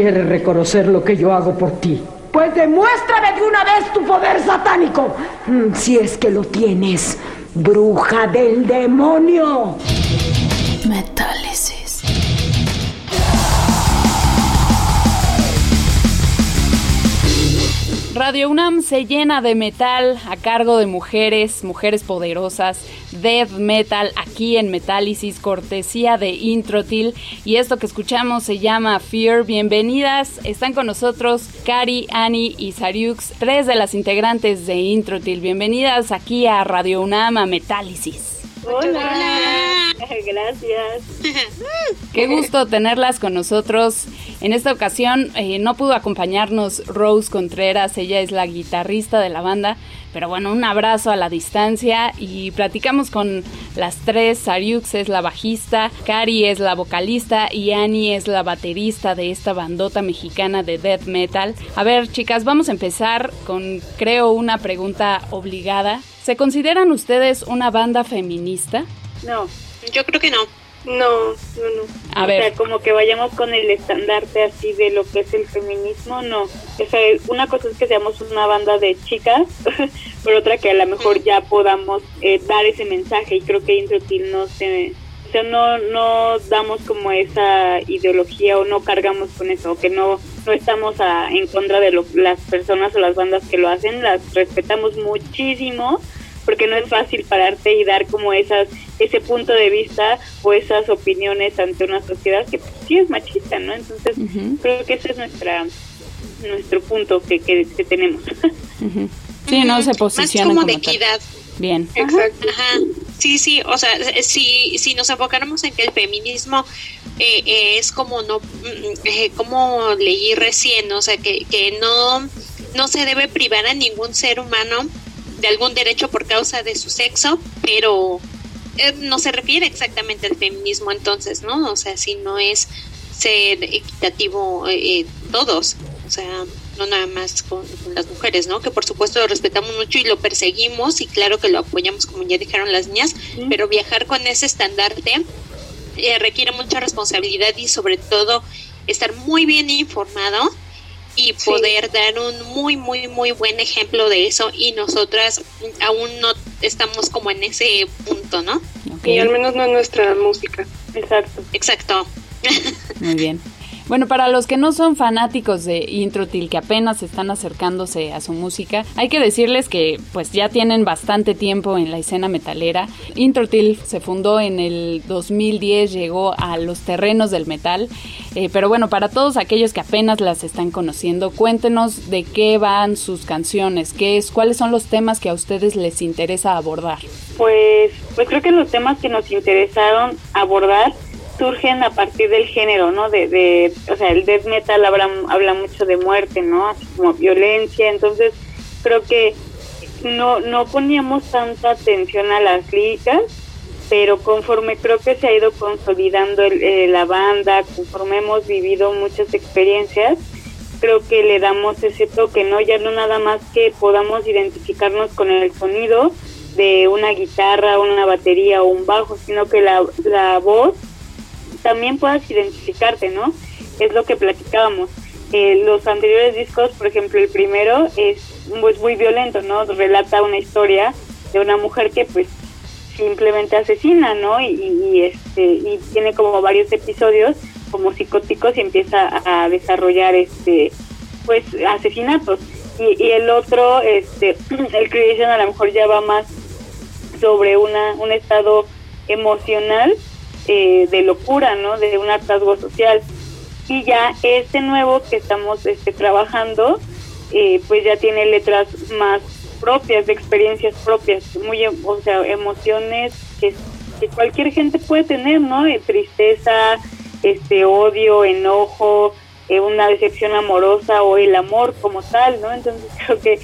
quieres reconocer lo que yo hago por ti. Pues demuéstrame de una vez tu poder satánico. Mm, Si es que lo tienes, bruja del demonio. Radio UNAM se llena de metal a cargo de mujeres, mujeres poderosas, death metal aquí en Metálisis, cortesía de Introtil. Y esto que escuchamos se llama Fear. Bienvenidas, están con nosotros Cari, Annie y Sariux, tres de las integrantes de Introtil. Bienvenidas aquí a Radio UNAM a Metálisis. Hola. Gracias. Qué gusto tenerlas con nosotros. En esta ocasión eh, no pudo acompañarnos Rose Contreras, ella es la guitarrista de la banda, pero bueno, un abrazo a la distancia y platicamos con las tres. Sariux es la bajista, Cari es la vocalista y Annie es la baterista de esta bandota mexicana de death metal. A ver, chicas, vamos a empezar con, creo, una pregunta obligada. ¿Se consideran ustedes una banda feminista? No, Yo creo que no. no, no, no. A o ver. sea, como que vayamos con el estandarte así de lo que es el feminismo, no. O sea, una cosa es que seamos una banda de chicas, por otra que a lo mejor ya podamos eh, dar ese mensaje y creo que Introtil no se... O sea, no, no damos como esa ideología o no cargamos con eso, o que no, no estamos a- en contra de lo- las personas o las bandas que lo hacen, las respetamos muchísimo, porque no es fácil pararte y dar como esas ese punto de vista o esas opiniones ante una sociedad que pues, sí es machista, ¿no? Entonces, creo que ese es nuestra nuestro punto que, que, que tenemos. Sí, no se Más posicionan como de tal. equidad. Bien. Exacto. Ajá. Sí, sí, o sea, si, si nos enfocáramos en que el feminismo eh, eh, es como no, mm, eh, como leí recién, o sea, que, que no, no se debe privar a ningún ser humano de algún derecho por causa de su sexo, pero eh, no se refiere exactamente al feminismo entonces, ¿no? O sea, si no es ser equitativo eh, eh, todos, o sea, no nada más con, con las mujeres, ¿no? Que por supuesto lo respetamos mucho y lo perseguimos y claro que lo apoyamos como ya dijeron las niñas, pero viajar con ese estandarte eh, requiere mucha responsabilidad y sobre todo estar muy bien informado y Sí. poder dar un muy muy muy buen ejemplo de eso y nosotras aún no estamos como en ese punto, ¿no? Y al menos no en nuestra música. Exacto. Exacto. Muy bien. Bueno, para los que no son fanáticos de Introtil, que apenas están acercándose a su música, hay que decirles que pues ya tienen bastante tiempo en la escena metalera. Introtil se fundó en el 2010, llegó a los terrenos del metal, eh, pero bueno, para todos aquellos que apenas las están conociendo, cuéntenos de qué van sus canciones, qué es, cuáles son los temas que a ustedes les interesa abordar. Pues, pues creo que los temas que nos interesaron abordar surgen a partir del género, ¿no? De, o sea, el death metal habla, habla mucho de muerte, ¿no? Así como violencia, entonces creo que no, no poníamos tanta atención a las líricas, pero conforme creo que se ha ido consolidando el- eh, la banda, conforme hemos vivido muchas experiencias, creo que le damos ese toque, ¿no? Ya no nada más que podamos identificarnos con el sonido de una guitarra, una batería o un bajo, sino que la, la voz también puedas identificarte, ¿no? Es lo que platicábamos. Eh, los anteriores discos, por ejemplo, el primero es pues, muy violento, ¿no? Relata una historia de una mujer que pues simplemente asesina, ¿no? Y, y- este y tiene como varios episodios como psicóticos y empieza a desarrollar este pues asesinatos. Y, y el otro, este, el Creation a lo mejor ya va más sobre una, un estado emocional eh, de locura, ¿no? De un hartazgo social. Y ya este nuevo que estamos este, trabajando, eh, pues ya tiene letras más propias, de experiencias propias, muy, em- o sea, emociones que, cualquier gente puede tener, ¿no? Eh, tristeza, este, odio, enojo, eh, una decepción amorosa o el amor como tal, ¿no? Entonces creo que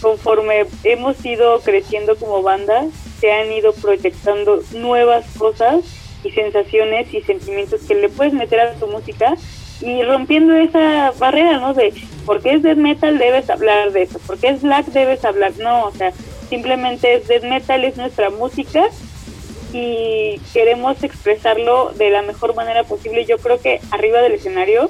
conforme hemos ido creciendo como banda, se han ido proyectando nuevas cosas y sensaciones y sentimientos que le puedes meter a tu música y rompiendo esa barrera, ¿no? De por qué es death metal debes hablar de eso, por qué es black debes hablar, no, o sea, simplemente es death metal, es nuestra música y queremos expresarlo de la mejor manera posible. Yo creo que arriba del escenario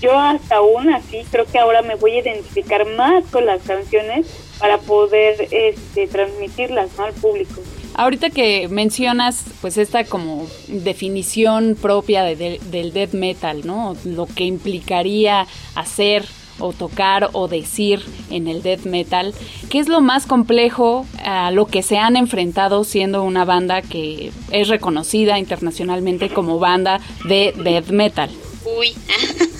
yo hasta aún así creo que ahora me voy a identificar más con las canciones para poder este, transmitirlas ¿no? al público. Ahorita que mencionas pues esta como definición propia de, del death metal, ¿no? Lo que implicaría hacer o tocar o decir en el death metal, ¿qué es lo más complejo a lo que se han enfrentado siendo una banda que es reconocida internacionalmente como banda de death metal? Uy.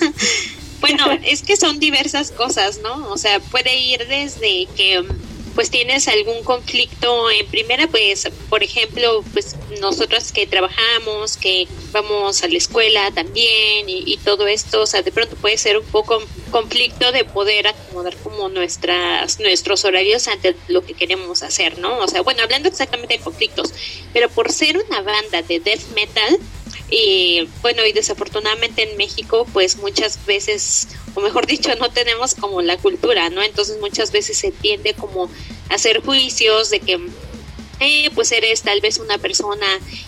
bueno, es que son diversas cosas, ¿no? O sea, puede ir desde que pues tienes algún conflicto en primera, pues por ejemplo, pues nosotros que trabajamos, que vamos a la escuela también y, todo esto, o sea, de pronto puede ser un poco conflicto de poder acomodar como nuestras nuestros horarios ante lo que queremos hacer, ¿no? O sea, bueno, hablando exactamente de conflictos, pero por ser una banda de death metal, y bueno, y desafortunadamente en México, pues muchas veces, o mejor dicho, no tenemos como la cultura, ¿no? Entonces muchas veces se tiende como a hacer juicios de que, eh, pues eres tal vez una persona,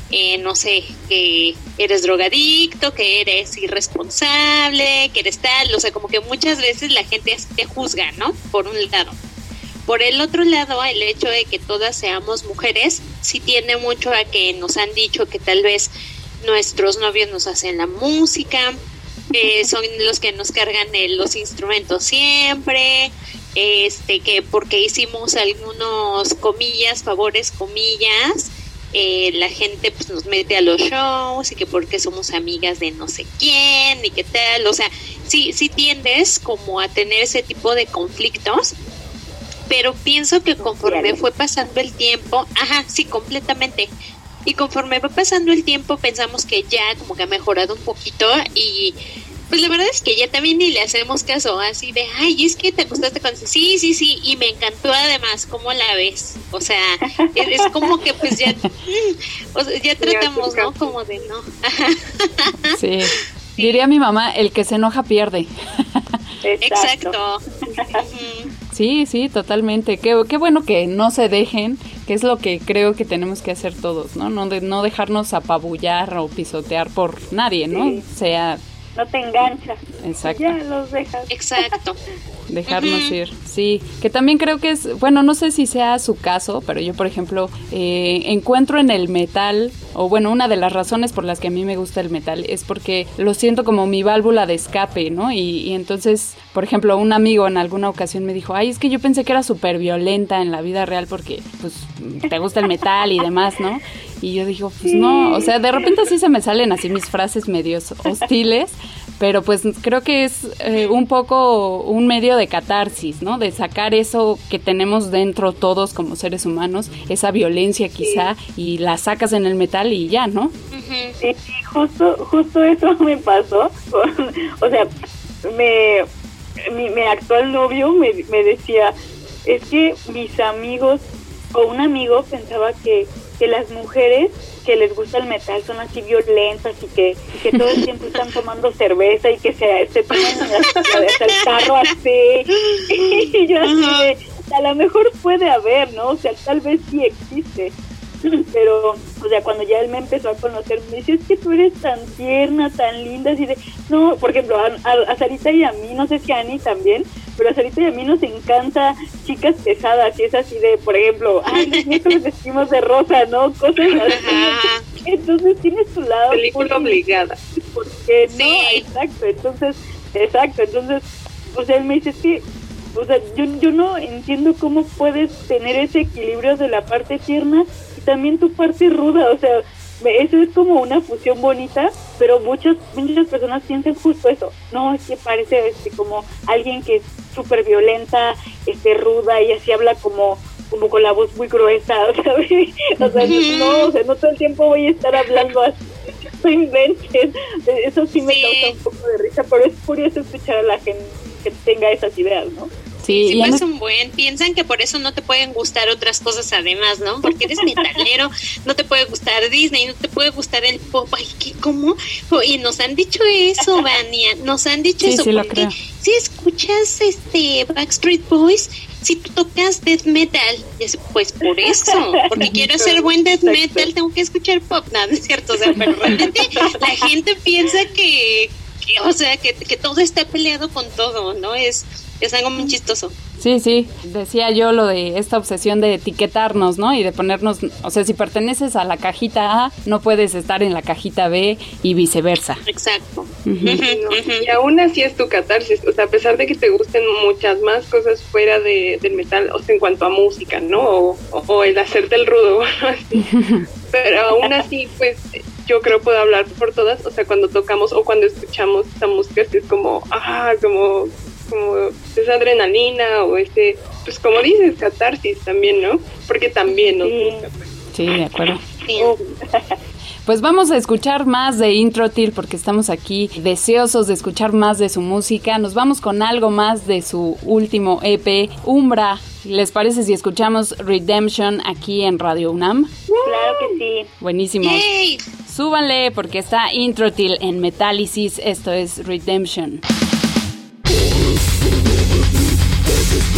eh, no sé, que eres drogadicto, que eres irresponsable, que eres tal, o sea, como que muchas veces la gente te juzga, ¿no? Por un lado. Por el otro lado, el hecho de que todas seamos mujeres, sí tiene mucho a que nos han dicho que tal vez nuestros novios nos hacen la música, eh, son los que nos cargan los instrumentos siempre, este que porque hicimos algunos comillas, favores, comillas, eh, la gente pues nos mete a los shows y que porque somos amigas de no sé quién y qué tal, o sea, sí, sí tiendes como a tener ese tipo de conflictos, pero pienso que conforme fue pasando el tiempo, ajá, sí, completamente, y conforme va pasando el tiempo pensamos que ya como que ha mejorado un poquito y pues la verdad es que ya también ni le hacemos caso así de, ay, es que te gustaste con... Sí, sí, sí, y me encantó además, ¿cómo la ves? O sea, es, como que pues ya, ya tratamos, ¿no? Como de no. sí. Diría mi mamá, el que se enoja pierde. Exacto. Sí, sí, totalmente. Qué, qué bueno que no se dejen, que es lo que creo que tenemos que hacer todos, ¿no? No, de, no dejarnos apabullar o pisotear por nadie, ¿no? Sea no te enganchas. Exacto. Ya los dejas. Exacto. Dejarnos ir, sí. Que también creo que es, bueno, no sé si sea su caso, pero yo, por ejemplo, eh, encuentro en el metal, o bueno, una de las razones por las que a mí me gusta el metal es porque lo siento como mi válvula de escape, ¿no? Y, y entonces, por ejemplo, un amigo en alguna ocasión me dijo, ay, es que yo pensé que era súper violenta en la vida real porque, pues, te gusta el metal y demás, ¿no? Y yo digo, pues no, o sea, de repente sí se me salen así mis frases medios hostiles, pero pues creo que es eh, un poco un medio de catarsis, ¿no? De sacar eso que tenemos dentro todos como seres humanos, esa violencia quizá, y la sacas en el metal y ya, ¿no? Sí, justo, justo eso me pasó. o sea, me, mi, mi actual novio me, me decía, es que mis amigos o un amigo pensaba que que las mujeres que les gusta el metal son así violentas y que, que todo el tiempo están tomando cerveza y que se, se toman el carro así. Y yo así a lo mejor puede haber, ¿no? O sea, tal vez sí existe. Pero, o sea, cuando ya él me empezó a conocer, me dice, es que tú eres tan tierna, tan linda, así de, no, por ejemplo, a, Sarita y a mí, no sé si a Ani también, pero a Sarita y a mí nos encanta chicas pesadas y es así de, por ejemplo, ay, los vestimos de rosa, ¿no? Cosas así. Entonces tienes tu lado. Película obligada. Porque no, exacto, entonces, exacto, entonces, o sea, él me dice, es que o sea, yo, yo no entiendo cómo puedes tener ese equilibrio de la parte tierna y también tu parte ruda, o sea, eso es como una fusión bonita, pero muchas muchas personas piensan justo eso. No, es que parece este, como alguien que es súper violenta, este, ruda y así habla como como con la voz muy gruesa, ¿sabes? O sea, no, o sea, no todo el tiempo voy a estar hablando así. No inventes. Eso sí me causa un poco de risa, pero es curioso escuchar a la gente que tenga esas ideas, ¿no? Sí, sí pues un buen. Piensan que por eso no te pueden gustar otras cosas además, ¿no? Porque eres metalero, no te puede gustar Disney, no te puede gustar el pop. Ay, ¿qué, ¿cómo? Y nos han dicho eso, Vania. Nos han dicho eso. Sí, porque si escuchas este Backstreet Boys, si tú tocas death metal, pues por eso, porque quiero hacer buen death metal, tengo que escuchar pop. No, no es cierto, o sea, pero realmente la gente piensa que o sea, que, que todo esté peleado con todo, ¿no? Es, es algo muy chistoso. Sí, sí, decía yo lo de esta obsesión de etiquetarnos, ¿no? Y de ponernos, o sea, si perteneces a la cajita A, no puedes estar en la cajita B y viceversa. Exacto. Y aún así es tu catarsis, o sea, a pesar de que te gusten muchas más cosas fuera de, del metal, o sea, en cuanto a música, ¿no? O, o el hacerte el rudo, así. Pero aún así, pues yo creo puedo hablar por todas, o sea, cuando tocamos o cuando escuchamos esta música, es como, ah, como como esa adrenalina o ese, pues como dices, catarsis también, ¿no? Porque también nos gusta. Pues. Sí, de acuerdo. Pues vamos a escuchar más de Introtil porque estamos aquí deseosos de escuchar más de su música. Nos vamos con algo más de su último EP, Umbra. ¿Les parece si escuchamos Redemption aquí en Radio UNAM? Claro que sí. Buenísimo. Súbanle porque está Introtil en Metálisis. Esto es Redemption.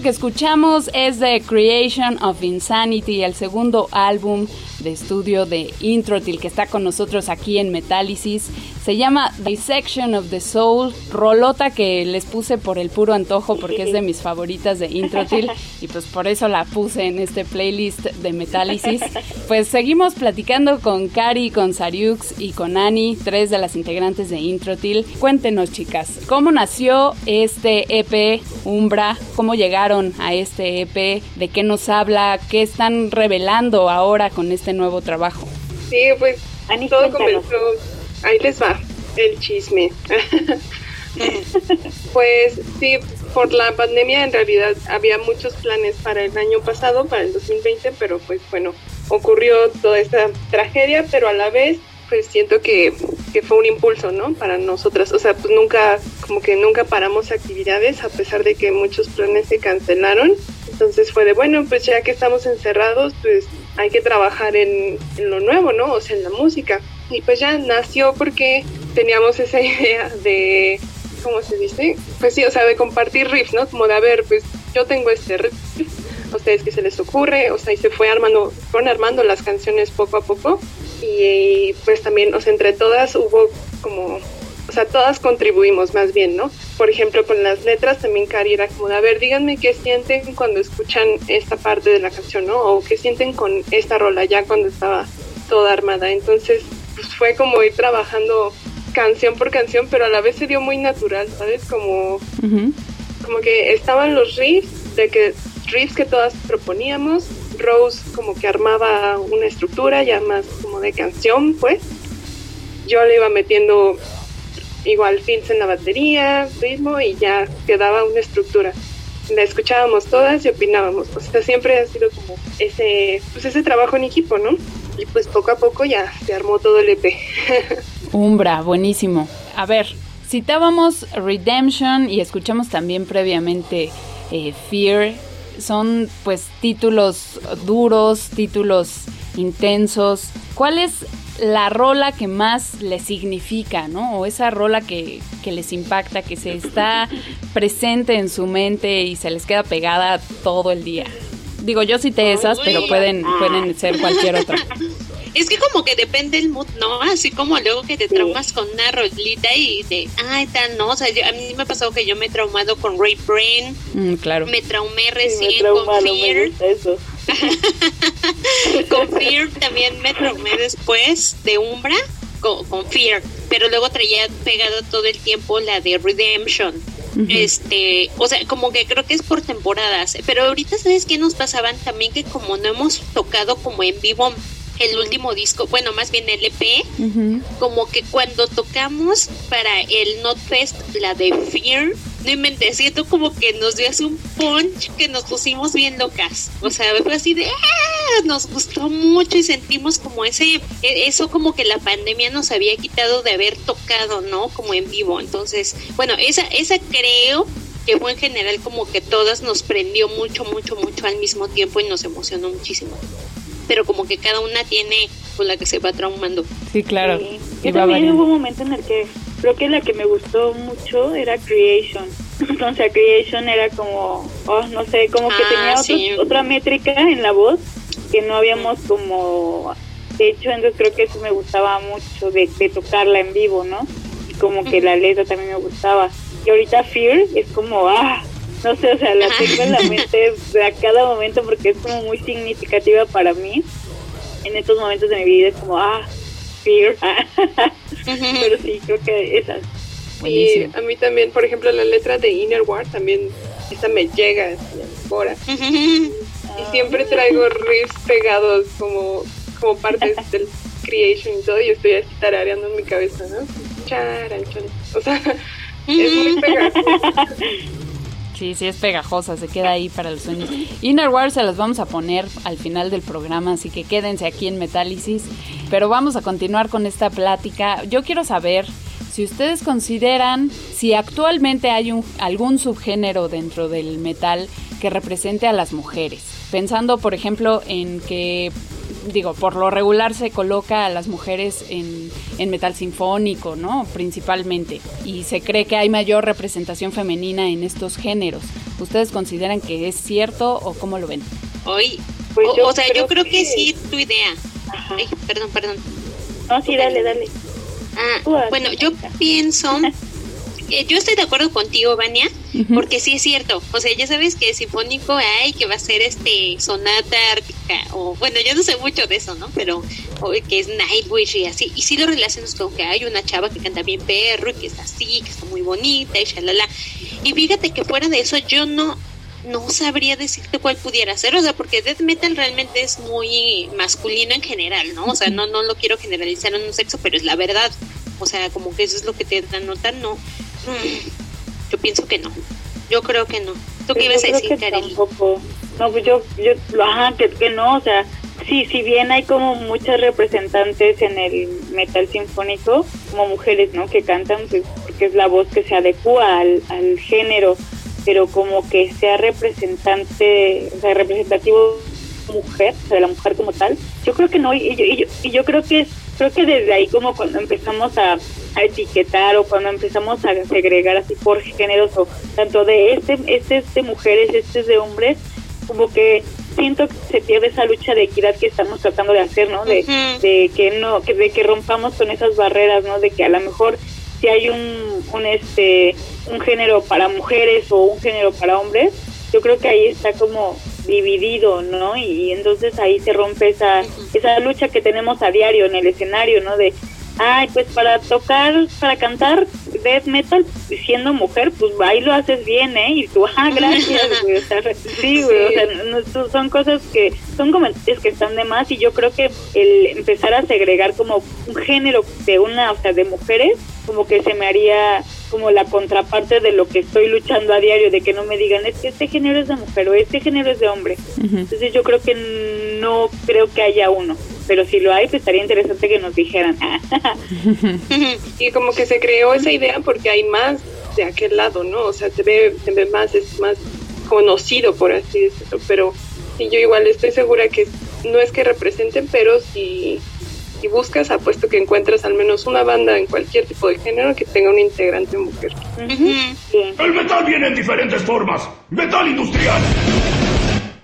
Que escuchamos es The Creation of Insanity, el segundo álbum de estudio de Introtil que está con nosotros aquí en Metálisis. Se llama Dissection of the Soul, rolota que les puse por el puro antojo porque es de mis favoritas de Introtil y pues por eso la puse en este playlist de Metálisis. Pues seguimos platicando con Cari, con Sariux y con Ani, tres de las integrantes de Introtil. Cuéntenos chicas, ¿cómo nació este EP Umbra? ¿Cómo llegaron a este EP? ¿De qué nos habla? ¿Qué están revelando ahora con este nuevo trabajo? Sí, pues todo comenzó ahí les va el chisme. pues sí, por la pandemia en realidad había muchos planes para el año pasado, para el 2020, pero pues bueno, ocurrió toda esta tragedia, pero a la vez pues siento que, que fue un impulso, ¿no? Para nosotras, o sea, pues nunca, como que nunca paramos actividades a pesar de que muchos planes se cancelaron. Entonces fue de, bueno, pues ya que estamos encerrados, pues hay que trabajar en, en lo nuevo, ¿no? O sea, en la música. Y pues ya nació porque teníamos esa idea de, ¿cómo se dice? Pues sí, o sea, de compartir riffs, ¿no? Como de, a ver, pues yo tengo este riff, a ustedes qué se les ocurre, o sea, y se fue armando, fueron armando las canciones poco a poco. Y pues también, o sea, entre todas hubo como, o sea, todas contribuimos más bien, ¿no? Por ejemplo, con las letras también Cari era como, a ver, díganme qué sienten cuando escuchan esta parte de la canción, ¿no? O qué sienten con esta rola ya cuando estaba toda armada. Entonces, pues fue como ir trabajando canción por canción, pero a la vez se dio muy natural, ¿sabes? Como, como que estaban los riffs, de que riffs que todas proponíamos, Rose como que armaba una estructura ya más como de canción, pues. Yo le iba metiendo igual fills en la batería, ritmo y ya quedaba una estructura. La escuchábamos todas y opinábamos. O sea, siempre ha sido como ese, pues ese trabajo en equipo, ¿no? Y pues poco a poco ya se armó todo el EP. Umbra, buenísimo. A ver, citábamos Redemption y escuchamos también previamente eh, Fear. Son pues títulos duros, títulos intensos. ¿Cuál es la rola que más les significa, ¿no? O esa rola que, que, les impacta, que se está presente en su mente y se les queda pegada todo el día. Digo, yo cité esas, pero pueden, pueden ser cualquier otra. Es que como que depende el mood, ¿no? Así como luego que te traumas con una rolita y de, ay, tal, no. O sea, a mí me ha pasado que yo me he traumado con Ray Brain. Mm, claro. Me traumé recién con Fear. con Fear también me traumé después de Umbra. Con, con, Fear, pero luego traía pegado todo el tiempo la de Redemption. Este, o sea, como que creo que es por temporadas, pero ahorita sabes qué nos pasaban también que como no hemos tocado como en vivo el último disco, bueno, más bien el EP, como que cuando tocamos para el Notfest, la de Fear, no inventé, siento como que nos dio así un punch que nos pusimos bien locas. O sea, fue así de, ¡ah! nos gustó mucho y sentimos como ese, e, eso como que la pandemia nos había quitado de haber tocado, ¿no? Como en vivo. Entonces, bueno, esa, esa creo que fue en general como que todas nos prendió mucho, mucho, mucho al mismo tiempo y nos emocionó muchísimo pero como que cada una tiene con la que se va traumando. Sí, claro. Y también hubo un momento en el que creo que la que me gustó mucho era Creation. sea, Creation era como, oh, no sé, como que Ah, tenía otra métrica en la voz que no habíamos como hecho, entonces creo que eso me gustaba mucho de, de tocarla en vivo, ¿no? Y como que la letra también me gustaba. Y ahorita Fear es como, ah, no sé, o sea, la tengo en la mente a cada momento porque es como muy significativa para mí. En estos momentos de mi vida es como, ah, fear. Pero sí, creo que esa. Y a mí también, por ejemplo, la letra de Inner War también, esa me llega ahora. Y siempre traigo riffs pegados como, como partes del creation y todo, y estoy así tarareando en mi cabeza, ¿no? Charan, charan. O sea, es muy pegajoso. Sí, sí es pegajosa, se queda ahí para los sueños. Inner War se las vamos a poner al final del programa, así que quédense aquí en Metálisis. Pero vamos a continuar con esta plática. Yo quiero saber si ustedes consideran si actualmente hay un, algún subgénero dentro del metal que represente a las mujeres. Pensando, por ejemplo, en que digo, por lo regular se coloca a las mujeres en, en, metal sinfónico, ¿no? Principalmente. Y se cree que hay mayor representación femenina en estos géneros. ¿Ustedes consideran que es cierto o cómo lo ven? Hoy, pues o, o, sea, creo yo creo que, que sí, tu idea. Ay, perdón, perdón. No, sí, dale, dale. Ah, bueno, yo pienso yo estoy de acuerdo contigo, Vania, uh -huh. porque sí es cierto. O sea, ya sabes que sinfónico hay que va a ser este sonata ártica, o bueno, yo no sé mucho de eso, ¿no? Pero o, que es Nightwish y así. Y sí lo relacionas con que hay una chava que canta bien perro y que es así, que está muy bonita y shalala. Y fíjate que fuera de eso, yo no no sabría decirte cuál pudiera ser, o sea, porque death metal realmente es muy masculino en general, ¿no? O sea, no, no lo quiero generalizar en un sexo, pero es la verdad. O sea, como que eso es lo que te notar, no. Yo pienso que no. Yo creo que no. ¿Tú qué ibas a decir, Kareli? No, pues yo, yo, ajá, que, que no, o sea, sí, si bien hay como muchas representantes en el metal sinfónico, como mujeres, ¿no? Que cantan, pues, porque es la voz que se adecua al, al género, pero como que sea representante, o sea, representativo mujer, o sea, de la mujer como tal, yo creo que no, y yo, y yo, y yo creo que creo que desde ahí como cuando empezamos a, a, etiquetar o cuando empezamos a segregar así por géneros o tanto de este, este es de mujeres, este es de hombres, como que siento que se pierde esa lucha de equidad que estamos tratando de hacer, ¿no? De, uh -huh. de que no, que, de que rompamos con esas barreras, ¿no? De que a lo mejor si hay un, un este un género para mujeres o un género para hombres, yo creo que ahí está como dividido, ¿no? Y, entonces ahí se rompe esa esa lucha que tenemos a diario en el escenario, ¿no? De ay, pues para tocar, para cantar death metal siendo mujer, pues ahí lo haces bien, ¿eh? Y tú, ah, gracias, güey. O sea, sí, güey, o sea, son cosas que, son comentarios que están de más y yo creo que el empezar a segregar como un género de una, o sea, de mujeres, como que se me haría como la contraparte de lo que estoy luchando a diario, de que no me digan, es que este género es de mujer o este género es de hombre. Entonces yo creo que no creo que haya uno pero si lo hay, pues estaría interesante que nos dijeran. y como que se creó esa idea porque hay más de aquel lado, ¿no? O sea, se ve, se ve más, es más conocido, por así decirlo, pero sí, yo igual estoy segura que no es que representen, pero si, si buscas, apuesto que encuentras al menos una banda en cualquier tipo de género que tenga un integrante mujer. El metal viene en diferentes formas. Metal industrial.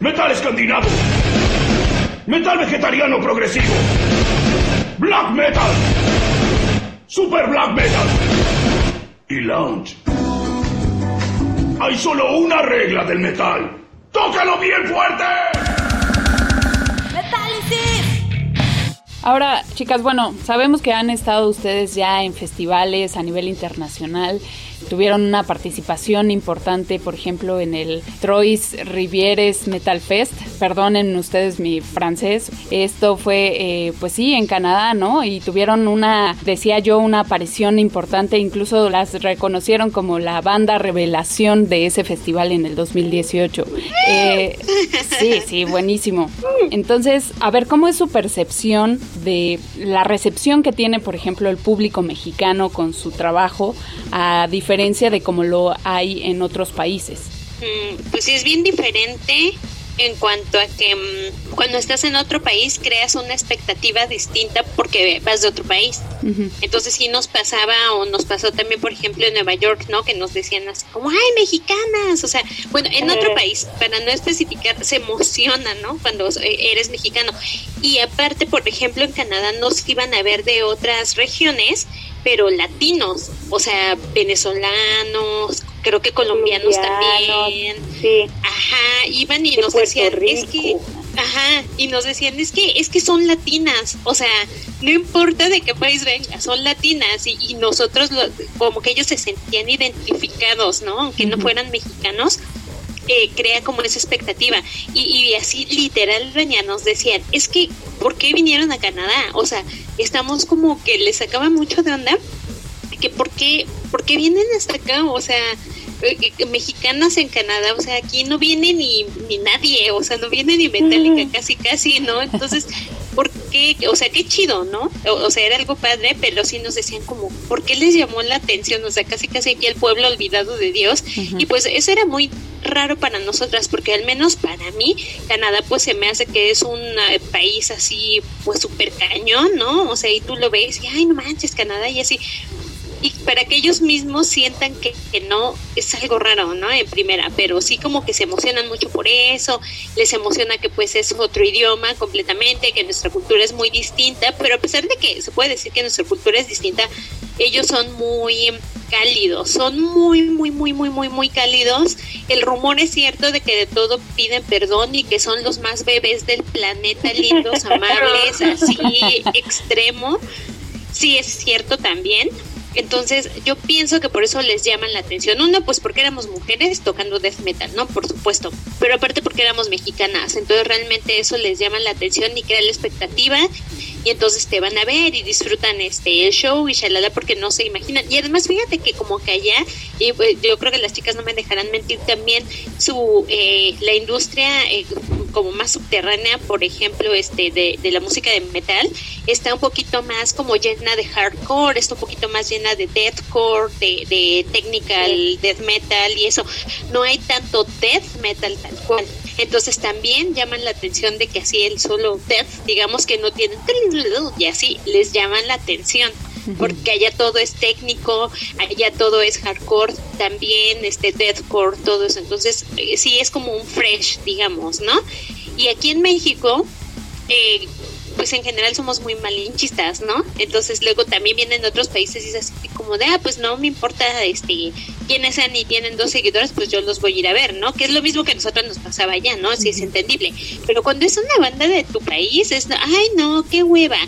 Metal escandinavo Metal vegetariano progresivo. Black metal. Super black metal. Y lounge. Hay solo una regla del metal. ¡Tócalo bien fuerte! Ahora, chicas, bueno, sabemos que han estado ustedes ya en festivales a nivel internacional tuvieron una participación importante, por ejemplo, en el Trois Rivieres Metal Fest. Perdonen ustedes mi francés. Esto fue, eh, pues sí, en Canadá, ¿no? Y tuvieron una, decía yo, una aparición importante. Incluso las reconocieron como la banda revelación de ese festival en el 2018. Eh, sí, sí, buenísimo. Entonces, a ver, ¿cómo es su percepción de la recepción que tiene, por ejemplo, el público mexicano con su trabajo a diferentes diferencia de como lo hay en otros países? Mm, pues sí, es bien diferente en cuanto a que mm, cuando estás en otro país creas una expectativa distinta porque vas de otro país. Entonces sí nos pasaba o nos pasó también, por ejemplo, en Nueva York, ¿no? Que nos decían así como, ay, mexicanas. O sea, bueno, en otro país, para no especificar, se emociona, ¿no? Cuando eh, eres mexicano. Y aparte, por ejemplo, en Canadá nos iban a ver de otras regiones pero latinos, o sea, venezolanos, creo que colombianos, también. Sí. Ajá, iban y nos decían, es que Ajá, y nos decían, es que, es que son latinas, o sea, no importa de qué país venga, son latinas, y, y nosotros, como que ellos se sentían identificados, ¿no? Aunque no fueran mexicanos, eh, crea como esa expectativa. Y, y así literal nos decían, es que, ¿por qué vinieron a Canadá? O sea, estamos como que les sacaba mucho de onda, que ¿por qué, por qué vienen hasta acá? O sea, mexicanas en Canadá, o sea, aquí no viene ni, ni nadie, o sea, no viene ni Metallica casi casi, ¿no? Entonces, ¿por qué? O sea, qué chido, ¿no? O, sea, era algo padre, pero sí nos decían como, ¿por qué les llamó la atención? O sea, casi casi aquí el pueblo olvidado de Dios. Y pues eso era muy raro para nosotras, porque al menos para mí, Canadá pues se me hace que es un eh, país así, pues súper cañón, ¿no? O sea, y tú lo ves y, ay, no manches, Canadá y así. Y para que ellos mismos sientan que, que no es algo raro, ¿no? En primera, pero sí como que se emocionan mucho por eso, les emociona que pues es otro idioma completamente, que nuestra cultura es muy distinta, pero a pesar de que se puede decir que nuestra cultura es distinta, ellos son muy cálidos, son muy, muy, muy, muy, muy, muy cálidos. El rumor es cierto de que de todo piden perdón y que son los más bebés del planeta, lindos, amables, así, extremo. Sí, es cierto también. Entonces, yo pienso que por eso les llaman la atención. Uno, pues porque éramos mujeres tocando death metal, ¿no? Por supuesto. Pero aparte porque éramos mexicanas. Entonces, realmente eso les llama la atención y crea la expectativa y entonces te van a ver y disfrutan este el show y shalala porque no se imaginan y además fíjate que como que allá y pues, yo creo que las chicas no me dejarán mentir también su eh, la industria eh, como más subterránea por ejemplo este de, de, la música de metal está un poquito más como llena de hardcore está un poquito más llena de deathcore de, de technical death metal y eso. No hay tanto death metal tal cual. Entonces también llaman la atención de que así el solo death, digamos que no tienen y así les llaman la atención porque allá todo es técnico, allá todo es hardcore, también este deathcore, todo eso. Entonces, eh, sí es como un fresh, digamos, ¿no? Y aquí en México, eh, pues en general somos muy malinchistas, ¿no? Entonces luego también vienen de otros países y es así como de, ah, pues no me importa este quiénes sean y tienen dos seguidores, pues yo los voy a ir a ver, ¿no? Que es lo mismo que a nosotros nos pasaba allá, ¿no? Así es entendible. Pero cuando es una banda de tu país, es, ay, no, qué hueva,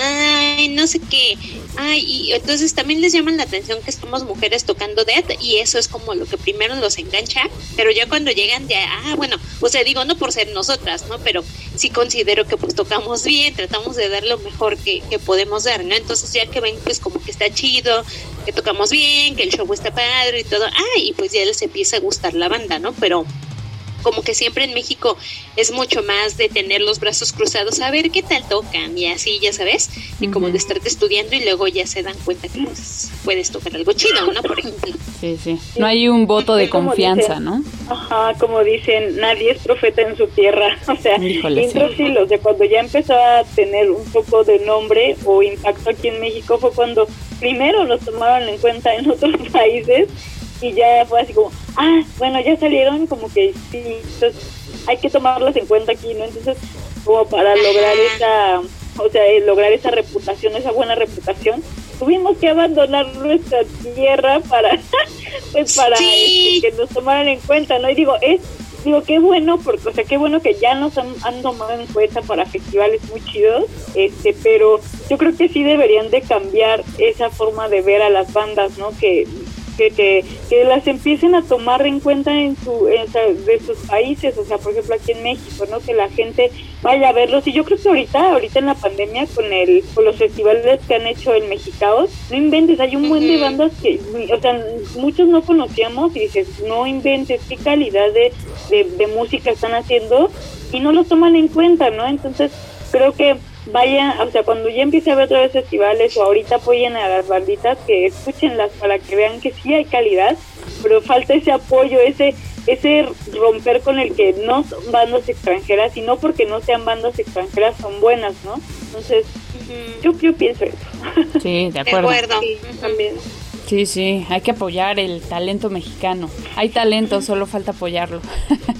ay, no sé qué, ay, y entonces también les llaman la atención que somos mujeres tocando death y eso es como lo que primero los engancha, pero ya cuando llegan de, ah, bueno, o sea, digo, no por ser nosotras, ¿no? Pero sí considero que pues tocamos bien, tratamos de dar lo mejor que, que podemos dar, ¿no? Entonces ya que ven pues como que está chido, que tocamos bien, que el show está padre y todo, ah, y pues ya les empieza a gustar la banda, ¿no? Pero como que siempre en México es mucho más de tener los brazos cruzados, a ver qué tal tocan y así, ya sabes, y como de estarte estudiando y luego ya se dan cuenta que pues, puedes tocar algo chido, ¿no? Por ejemplo. Sí, sí. No hay un voto de confianza, dicen, ¿no? Ajá, como dicen, nadie es profeta en su tierra. O sea, Híjole, Intro sí. sí, o sea, cuando ya empezó a tener un poco de nombre o impacto aquí en México fue cuando primero los tomaron en cuenta en otros países y ya fue así como, ah, bueno, ya salieron, como que sí, entonces hay que tomarlos en cuenta aquí, ¿no? Entonces, como para lograr esa, o sea, eh, lograr esa reputación, esa buena reputación, tuvimos que abandonar nuestra tierra para, pues para este, que nos tomaran en cuenta, ¿no? Y digo, es, digo, qué bueno, porque, o sea, qué bueno que ya nos han, han tomado en cuenta para festivales muy chidos, este, pero yo creo que sí deberían de cambiar esa forma de ver a las bandas, ¿no? Que que, que, que las empiecen a tomar en cuenta en su en, de sus países, o sea, por ejemplo aquí en México, ¿no? Que la gente vaya a verlos y yo creo que ahorita, ahorita en la pandemia con el con los festivales que han hecho el Mexicaos, no inventes, hay un buen de bandas que, o sea, muchos no conocíamos y dices, no inventes qué calidad de, de, de música están haciendo y no los toman en cuenta, ¿no? Entonces, creo que vayan, o sea, cuando ya empiece a ver otra vez festivales o ahorita apoyen a las banditas, que escúchenlas para que vean que sí hay calidad, pero falta ese apoyo, ese ese romper con el que no son bandas extranjeras y no porque no sean bandas extranjeras son buenas, ¿no? Entonces, yo, yo pienso eso. Sí, de acuerdo. Sí, también. Sí, sí, hay que apoyar el talento mexicano. Hay talento, solo falta apoyarlo.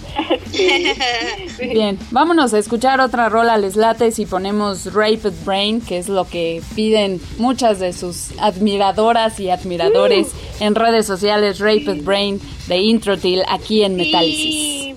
Bien, vámonos a escuchar otra rola Les Lates y ponemos Rapid Brain, que es lo que piden muchas de sus admiradoras y admiradores en redes sociales, Rapid Brain de Introtil aquí en Metálisis.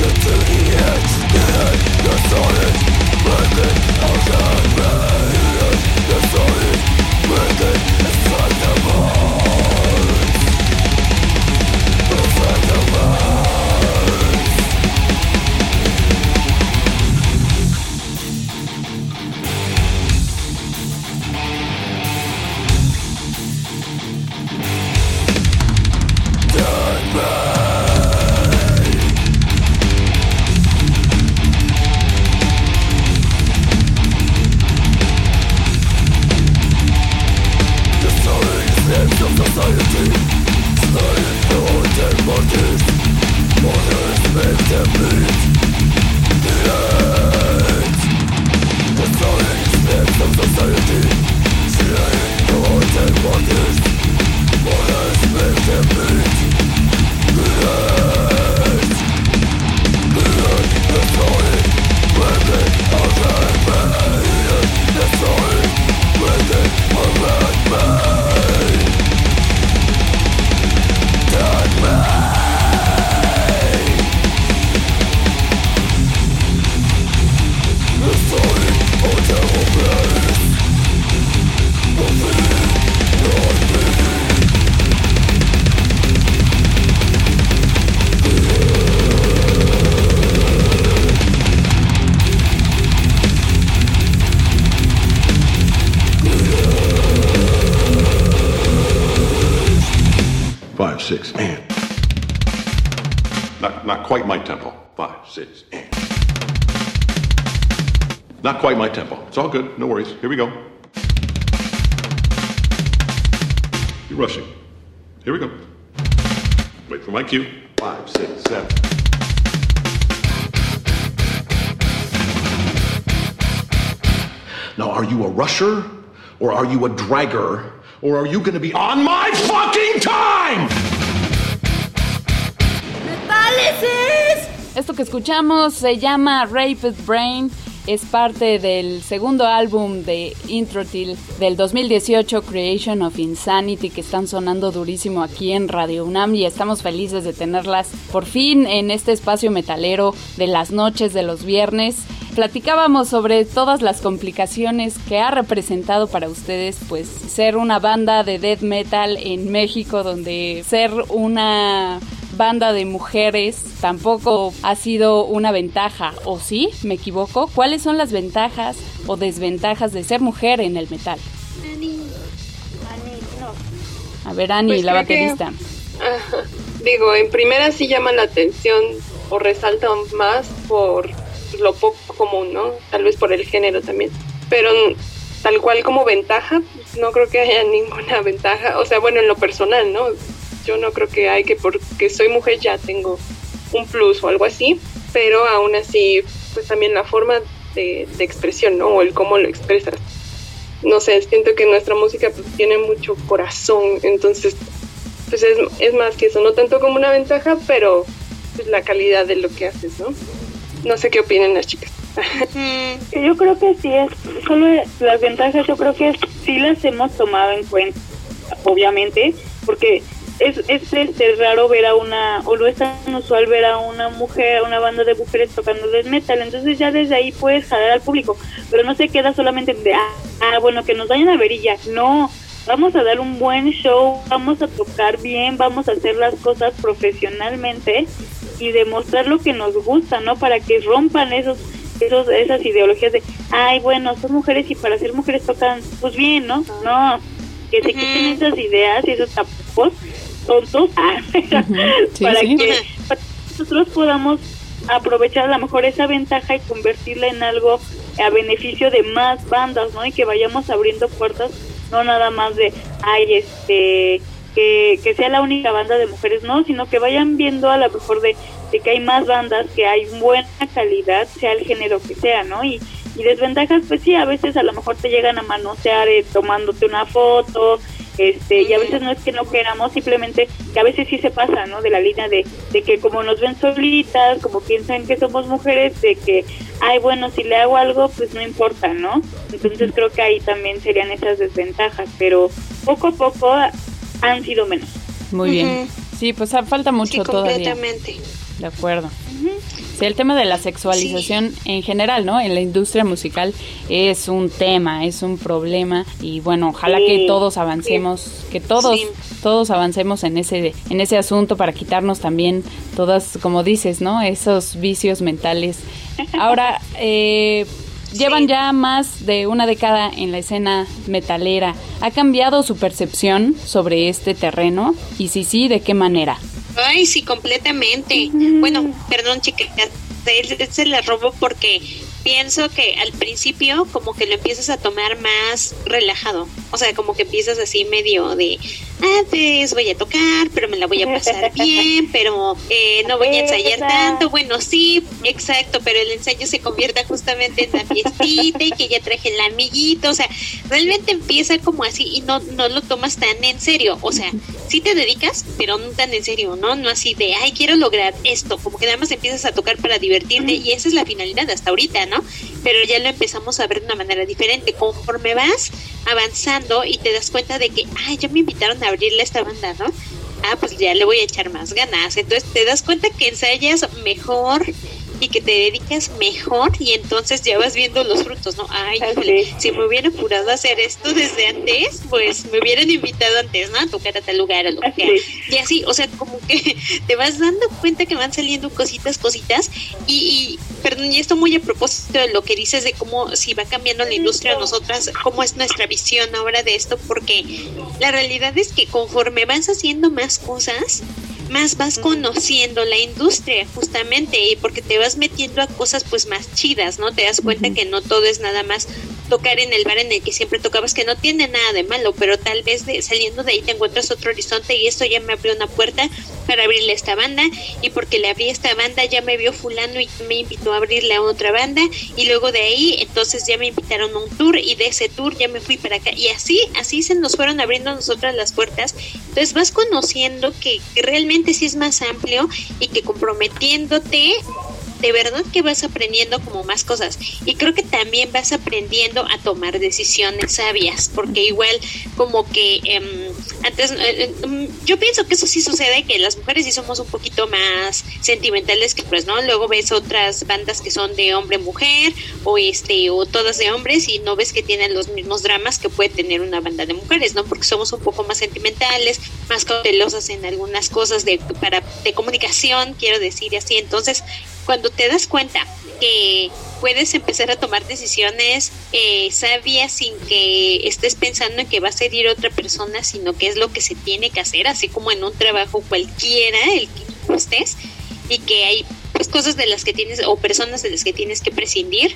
Into the edge, dead, the solid, breaking out of me worries. Here we go. You're rushing. Here we go. Wait for my cue. Five, six, seven. Now, are you a rusher? Or are you a dragger? Or are you gonna be on my fucking time? Esto que escuchamos se llama Rapid Brain. Es parte del segundo álbum de Introtil del 2018, Creation of Insanity, que están sonando durísimo aquí en Radio UNAM y estamos felices de tenerlas por fin en este espacio metalero de las noches de los viernes. Platicábamos sobre todas las complicaciones que ha representado para ustedes pues ser una banda de death metal en México donde ser una banda de mujeres tampoco ha sido una ventaja, ¿o sí? ¿Me equivoco? ¿Cuáles son las ventajas o desventajas de ser mujer en el metal? A ver, Ani, Pues la que- baterista. Ajá. Digo, en primera sí llaman la atención o resaltan más por lo poco común, ¿no? Tal vez por el género también. Pero tal cual como ventaja, no creo que haya ninguna ventaja. O sea, bueno, en lo personal, ¿no? Yo no creo que hay que porque soy mujer ya tengo un plus o algo así. Pero aún así, pues también la forma de, expresión, ¿no? O el cómo lo expresas. No sé, siento que nuestra música pues, tiene mucho corazón, entonces pues es, es más que eso, no tanto como una ventaja, pero pues, la calidad de lo que haces, ¿no? No sé qué opinan las chicas. Yo creo que sí es, solo las ventajas yo creo que sí las hemos tomado en cuenta, obviamente, porque es, es este, raro ver a una, o no es tan usual ver a una mujer, una banda de mujeres tocando death metal, entonces ya desde ahí puedes jalar al público, pero no se queda solamente de, ah, ah, bueno, que nos vayan a ver y ya, no, vamos a dar un buen show, vamos a tocar bien, vamos a hacer las cosas profesionalmente y demostrar lo que nos gusta, ¿no? Para que rompan esos, esos esas ideologías de, ay, bueno, son mujeres y para ser mujeres tocan, pues bien, ¿no? No, que se quiten esas ideas y esos tapujos tontos ah, Sí, para sí. que nosotros podamos aprovechar a lo mejor esa ventaja y convertirla en algo a beneficio de más bandas, ¿no? Y que vayamos abriendo puertas, no nada más de, ay, este, que, que sea la única banda de mujeres, no, sino que vayan viendo a lo mejor de, de que hay más bandas, que hay buena calidad, sea el género que sea, ¿no? Y, y desventajas, pues sí, a veces a lo mejor te llegan a manosear eh, tomándote una foto, este, y a veces no es que no queramos, simplemente que a veces sí se pasa, ¿no? De la línea de, de que como nos ven solitas, como piensan que somos mujeres, de que, ay, bueno, si le hago algo, pues no importa, ¿no? Entonces creo que ahí también serían esas desventajas, pero poco a poco han sido menos. Muy bien. Sí, pues falta mucho Sí, todavía. completamente. De acuerdo. Sí, el tema de la sexualización en general, ¿no? En la industria musical es un tema, es un problema y bueno, ojalá Sí, que todos avancemos, que todos todos avancemos en ese en ese asunto para quitarnos también todas, como dices, ¿no? Esos vicios mentales. Ahora eh, llevan ya más de una década en la escena metalera. ¿Ha cambiado su percepción sobre este terreno? Y si sí, ¿de qué manera? Ay, sí, completamente. Bueno, perdón, chicas, se, la robo porque pienso que al principio como que lo empiezas a tomar más relajado. O sea, como que empiezas así medio de, ah, pues voy a tocar, pero me la voy a pasar bien, pero eh, no voy a ensayar tanto. Bueno, sí, exacto, pero el ensayo se convierta justamente en la fiestita y que ya traje el amiguito. O sea, realmente empieza como así y no, no lo tomas tan en serio. O sea, sí te dedicas, pero no tan en serio, ¿no? No así de, ay, quiero lograr esto. Como que nada más empiezas a tocar para divertirte y esa es la finalidad hasta ahorita, ¿no? Pero ya lo empezamos a ver de una manera diferente. Conforme vas avanzando y te das cuenta de que, ay, ya me invitaron a abrirle a esta banda, ¿no? Ah, pues ya le voy a echar más ganas. Entonces te das cuenta que ensayas mejor y que te dedicas mejor y entonces ya vas viendo los frutos, ¿no? Ay, híjole, si me hubiera apurado a hacer esto desde antes, pues me hubieran invitado antes, ¿no? A tocar a tal lugar o lo que sea. Y así, o sea, como que te vas dando cuenta que van saliendo cositas, cositas y, y perdón, y esto muy a propósito de lo que dices de cómo si va cambiando la industria nosotras, cómo es nuestra visión ahora de esto, porque la realidad es que conforme vas haciendo más cosas, más vas conociendo la industria justamente y porque te vas metiendo a cosas pues más chidas, ¿no? Te das cuenta que no todo es nada más tocar en el bar en el que siempre tocabas, que no tiene nada de malo, pero tal vez de, saliendo de ahí te encuentras otro horizonte y esto ya me abrió una puerta para abrirle a esta banda. Y porque le abrí esta banda ya me vio fulano y me invitó a abrirle a otra banda. Y luego de ahí entonces ya me invitaron a un tour y de ese tour ya me fui para acá. Y así, así se nos fueron abriendo a nosotras las puertas. Entonces vas conociendo que, que realmente sí es más amplio y que comprometiéndote de verdad que vas aprendiendo como más cosas. Y creo que también vas aprendiendo a tomar decisiones sabias porque igual como que em, antes eh, eh, mm, yo pienso que eso sí sucede que las mujeres sí somos un poquito más sentimentales que pues no luego ves otras bandas que son de hombre mujer o este o todas de hombres y no ves que tienen los mismos dramas que puede tener una banda de mujeres no porque somos un poco más sentimentales más cautelosas en algunas cosas de para de comunicación quiero decir así. Entonces cuando te das cuenta que puedes empezar a tomar decisiones eh, sabias sin que estés pensando en que va a ser otra persona, sino que es lo que se tiene que hacer, así como en un trabajo cualquiera, el que estés, y que hay pues cosas de las que tienes o personas de las que tienes que prescindir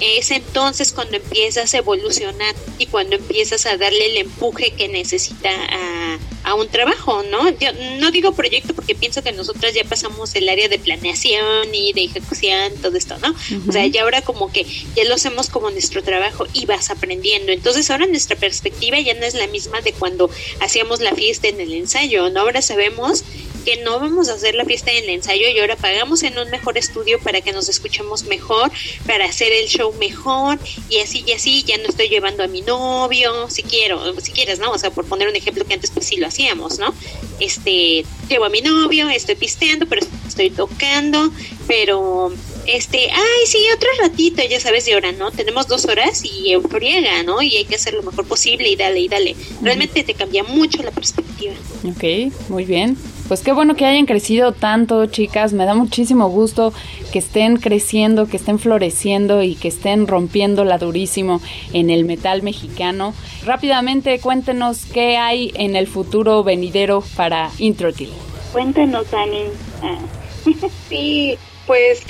es entonces cuando empiezas a evolucionar y cuando empiezas a darle el empuje que necesita a, a, un trabajo, ¿no? Yo no digo proyecto porque pienso que nosotras ya pasamos el área de planeación y de ejecución, todo esto, ¿no? O sea, ya ahora como que ya lo hacemos como nuestro trabajo y vas aprendiendo. Entonces ahora nuestra perspectiva ya no es la misma de cuando hacíamos la fiesta en el ensayo, ¿no? Ahora sabemos que no vamos a hacer la fiesta en el ensayo y ahora pagamos en un mejor estudio para que nos escuchemos mejor, para hacer el show mejor y así y así, ya no estoy llevando a mi novio, si quiero, si quieres, ¿no? O sea, por poner un ejemplo que antes pues sí lo hacíamos, ¿no? Este, llevo a mi novio, estoy pisteando, pero estoy tocando, pero este, ay, sí, otro ratito, ya sabes de hora, ¿no? Tenemos dos horas y friega, ¿no? Y hay que hacer lo mejor posible y dale y dale. Realmente te cambia mucho la perspectiva. Ok, muy bien. Pues qué bueno que hayan crecido tanto, chicas. Me da muchísimo gusto que estén creciendo, que estén floreciendo y que estén rompiéndola durísimo en el metal mexicano. Rápidamente, cuéntenos qué hay en el futuro venidero para Introtil. Cuéntenos, Ani. Ah. sí, pues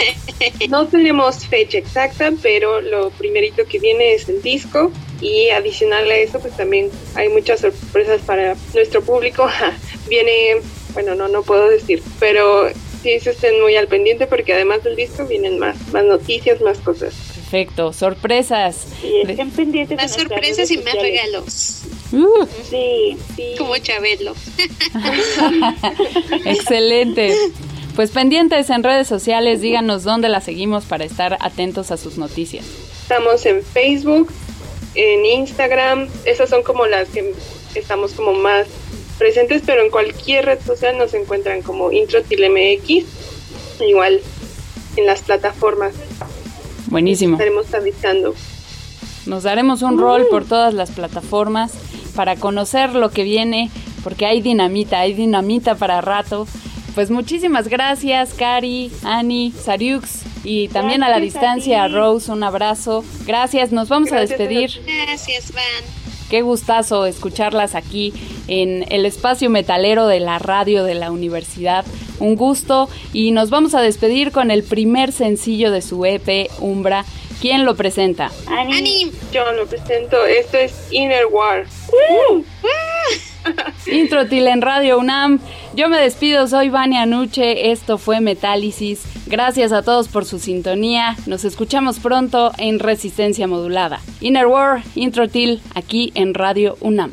no tenemos fecha exacta, pero lo primerito que viene es el disco y adicional a eso, pues también hay muchas sorpresas para nuestro público. viene bueno, no, no puedo decir, pero sí se estén muy al pendiente porque además del disco vienen más, más noticias, más cosas. Perfecto, sorpresas. Sí, estén pendientes. Más sorpresas y más regalos. Uh. Sí, sí. Como Chabelo. Excelente. Pues pendientes en redes sociales, díganos dónde la seguimos para estar atentos a sus noticias. Estamos en Facebook, en Instagram, esas son como las que estamos como más presentes, pero en cualquier red social nos encuentran como IntroTilMX, igual en las plataformas. Buenísimo. Estaremos avisando. Nos daremos un rol por todas las plataformas para conocer lo que viene, porque hay dinamita, hay dinamita para rato. Pues muchísimas gracias, Cari, Ani, Sariux y también a la distancia a Rose, un abrazo. Gracias, nos vamos a despedir. Gracias, Van. Qué gustazo escucharlas aquí en el espacio metalero de la radio de la universidad. Un gusto y nos vamos a despedir con el primer sencillo de su EP, Umbra. ¿Quién lo presenta? Ani. Yo lo presento. Esto es Inner War. Introtil en Radio UNAM. Yo me despido, soy Vania Nuche. Esto fue Metálisis. Gracias a todos por su sintonía. Nos escuchamos pronto en Resistencia Modulada. Inner War, Introtil, aquí en Radio UNAM.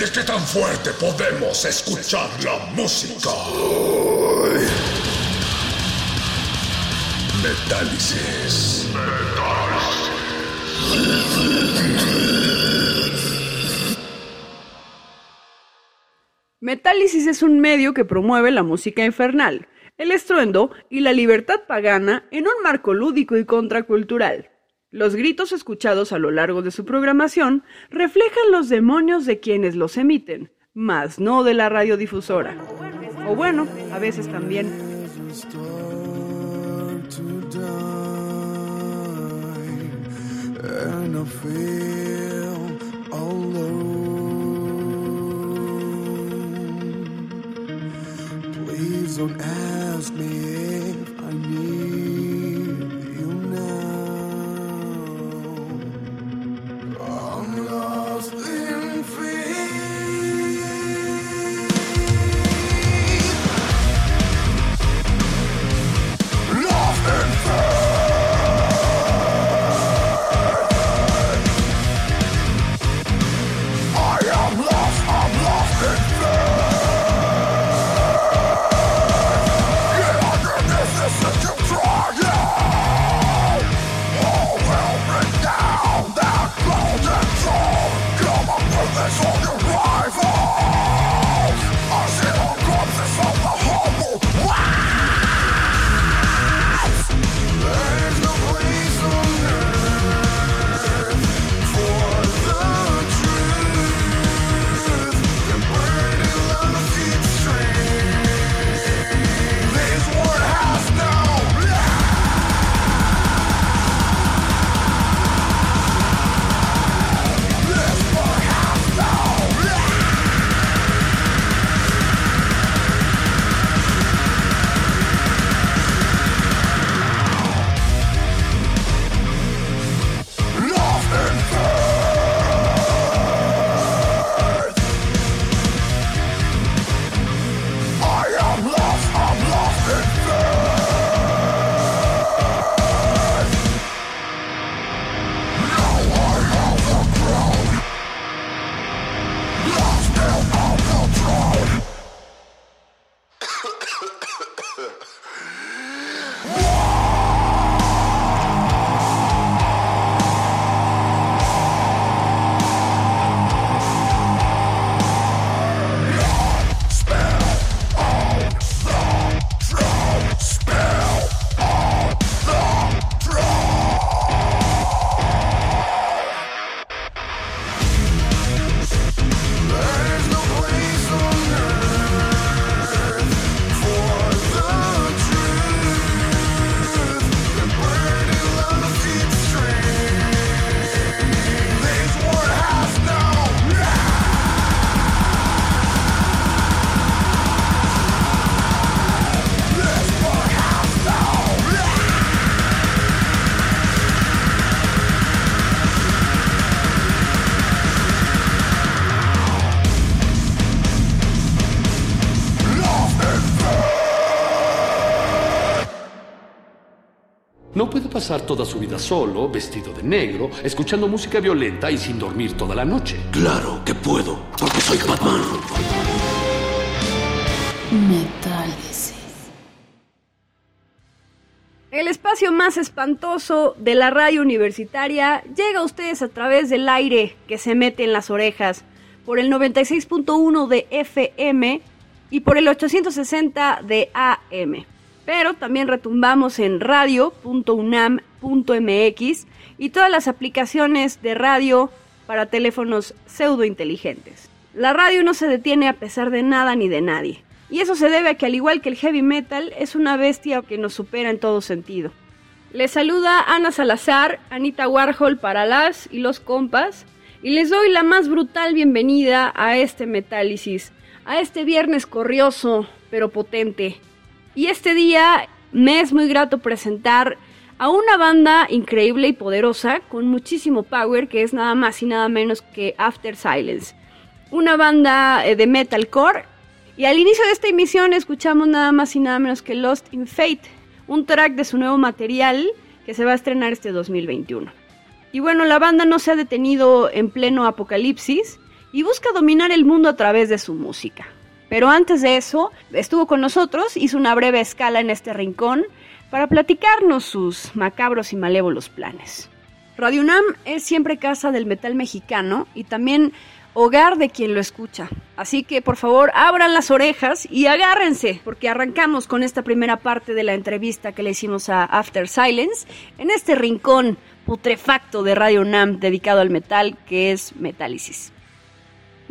¿De qué tan fuerte podemos escuchar la música? Metálisis. Metálisis es un medio que promueve la música infernal, el estruendo y la libertad pagana en un marco lúdico y contracultural. Los gritos escuchados a lo largo de su programación reflejan los demonios de quienes los emiten, mas no de la radiodifusora. O bueno, a veces también. Pasar toda su vida solo, vestido de negro, escuchando música violenta y sin dormir toda la noche. Claro que puedo, porque soy Batman. Metálisis. El espacio más espantoso de la radio universitaria llega a ustedes a través del aire que se mete en las orejas por el 96.1 de FM y por el 860 de AM. Pero también retumbamos en radio.unam.mx y todas las aplicaciones de radio para teléfonos pseudo inteligentes. La radio no se detiene a pesar de nada ni de nadie. Y eso se debe a que al igual que el heavy metal es una bestia que nos supera en todo sentido. Les saluda Ana Salazar, Anita Warhol para las y los compas, y les doy la más brutal bienvenida a este Metálisis, a este viernes corrioso pero potente. Y este día me es muy grato presentar a una banda increíble y poderosa con muchísimo power que es nada más y nada menos que After Silence. Una banda eh, de metalcore y al inicio de esta emisión escuchamos nada más y nada menos que Lost in Fate, un track de su nuevo material que se va a estrenar este 2021. Y bueno, la banda no se ha detenido en pleno apocalipsis y busca dominar el mundo a través de su música. Pero antes de eso, estuvo con nosotros, hizo una breve escala en este rincón para platicarnos sus macabros y malévolos planes. Radio UNAM es siempre casa del metal mexicano y también hogar de quien lo escucha. Así que por favor abran las orejas y agárrense, porque arrancamos con esta primera parte de la entrevista que le hicimos a After Silence en este rincón putrefacto de Radio UNAM dedicado al metal que es Metálisis.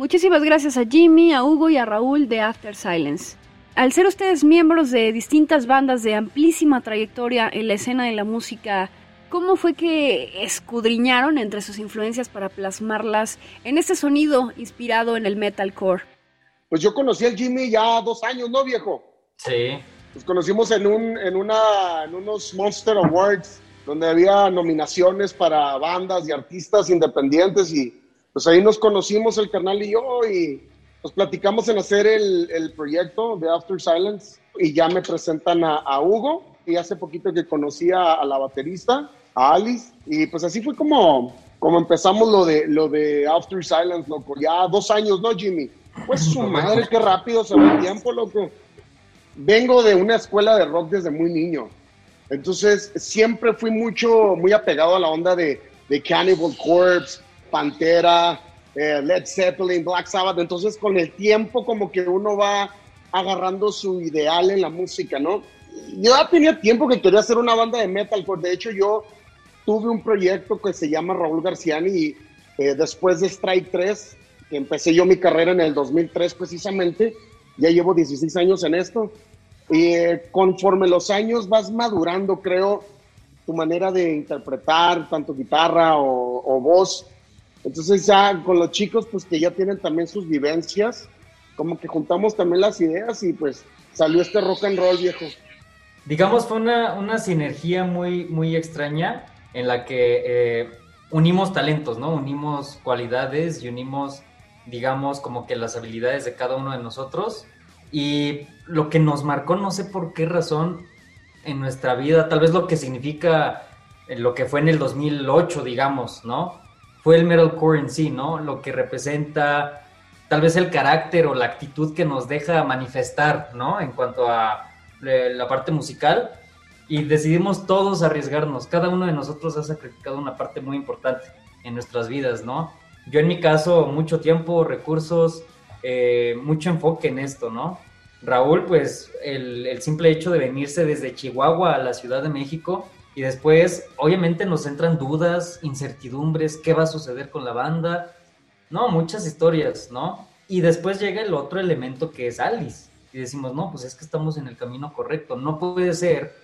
Muchísimas gracias a Jimmy, a Hugo y a Raúl de After Silence. Al ser ustedes miembros de distintas bandas de amplísima trayectoria en la escena de la música, ¿cómo fue que escudriñaron entre sus influencias para plasmarlas en este sonido inspirado en el metalcore? Pues yo conocí al Jimmy ya dos años, ¿no, viejo? Sí. Nos conocimos en, un, en, una, en unos Monster Awards donde había nominaciones para bandas y artistas independientes y pues ahí nos conocimos el canal y yo y nos platicamos en hacer el, el proyecto de After Silence y ya me presentan a, a Hugo y hace poquito que conocí a, a, la baterista, a Alice y pues así fue como, como empezamos lo de, lo de After Silence, loco. Ya dos años, ¿no, Jimmy? Pues su madre, qué rápido se va el tiempo, loco. Vengo de una escuela de rock desde muy niño. Entonces siempre fui mucho, muy apegado a la onda de, de Cannibal Corpse, Pantera, eh, Led Zeppelin, Black Sabbath. Entonces, con el tiempo, como que uno va agarrando su ideal en la música, ¿no? Yo ya tenía tiempo que quería hacer una banda de metal, pues de hecho yo tuve un proyecto que se llama Raúl Garciani y eh, después de Strike 3, que empecé yo mi carrera en el 2003 precisamente, ya llevo 16 años en esto. Y eh, conforme los años vas madurando, creo, tu manera de interpretar, tanto guitarra o, o voz, entonces ya con los chicos, pues que ya tienen también sus vivencias, como que juntamos también las ideas y pues salió este rock and roll viejo. Digamos, fue una, una sinergia muy, muy extraña en la que eh, unimos talentos, ¿no? Unimos cualidades y unimos, digamos, como que las habilidades de cada uno de nosotros. Y lo que nos marcó, no sé por qué razón, en nuestra vida, tal vez lo que significa lo que fue en el 2008, digamos, ¿no? Fue el metalcore en sí, ¿no? Lo que representa tal vez el carácter o la actitud que nos deja manifestar, ¿no? En cuanto a eh, la parte musical. Y decidimos todos arriesgarnos. Cada uno de nosotros ha sacrificado una parte muy importante en nuestras vidas, ¿no? Yo en mi caso, mucho tiempo, recursos, eh, mucho enfoque en esto, ¿no? Raúl, pues el, el simple hecho de venirse desde Chihuahua a la Ciudad de México, y después, obviamente, nos entran dudas, incertidumbres, qué va a suceder con la banda. No, muchas historias, ¿no? Y después llega el otro elemento que es Alice. Y decimos, no, pues es que estamos en el camino correcto. No puede ser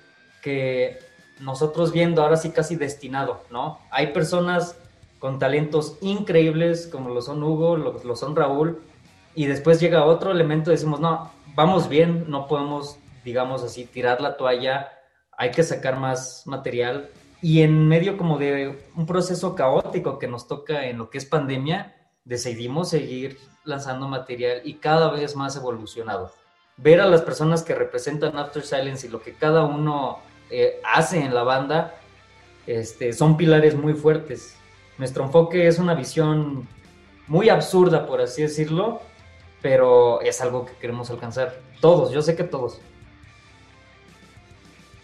que nosotros viendo ahora sí casi destinado, ¿no? Hay personas con talentos increíbles como lo son Hugo, lo, lo son Raúl, y después llega otro elemento decimos, no, vamos bien, no podemos, digamos así, tirar la toalla hay que sacar más material. Y en medio como de un proceso caótico que nos toca en lo que es pandemia, decidimos seguir lanzando material y cada vez más evolucionado. Ver a las personas que representan After Silence y lo que cada uno eh, hace en la banda, este, son pilares muy fuertes. Nuestro enfoque es una visión muy absurda, por así decirlo, pero es algo que queremos alcanzar. Todos, yo sé que todos.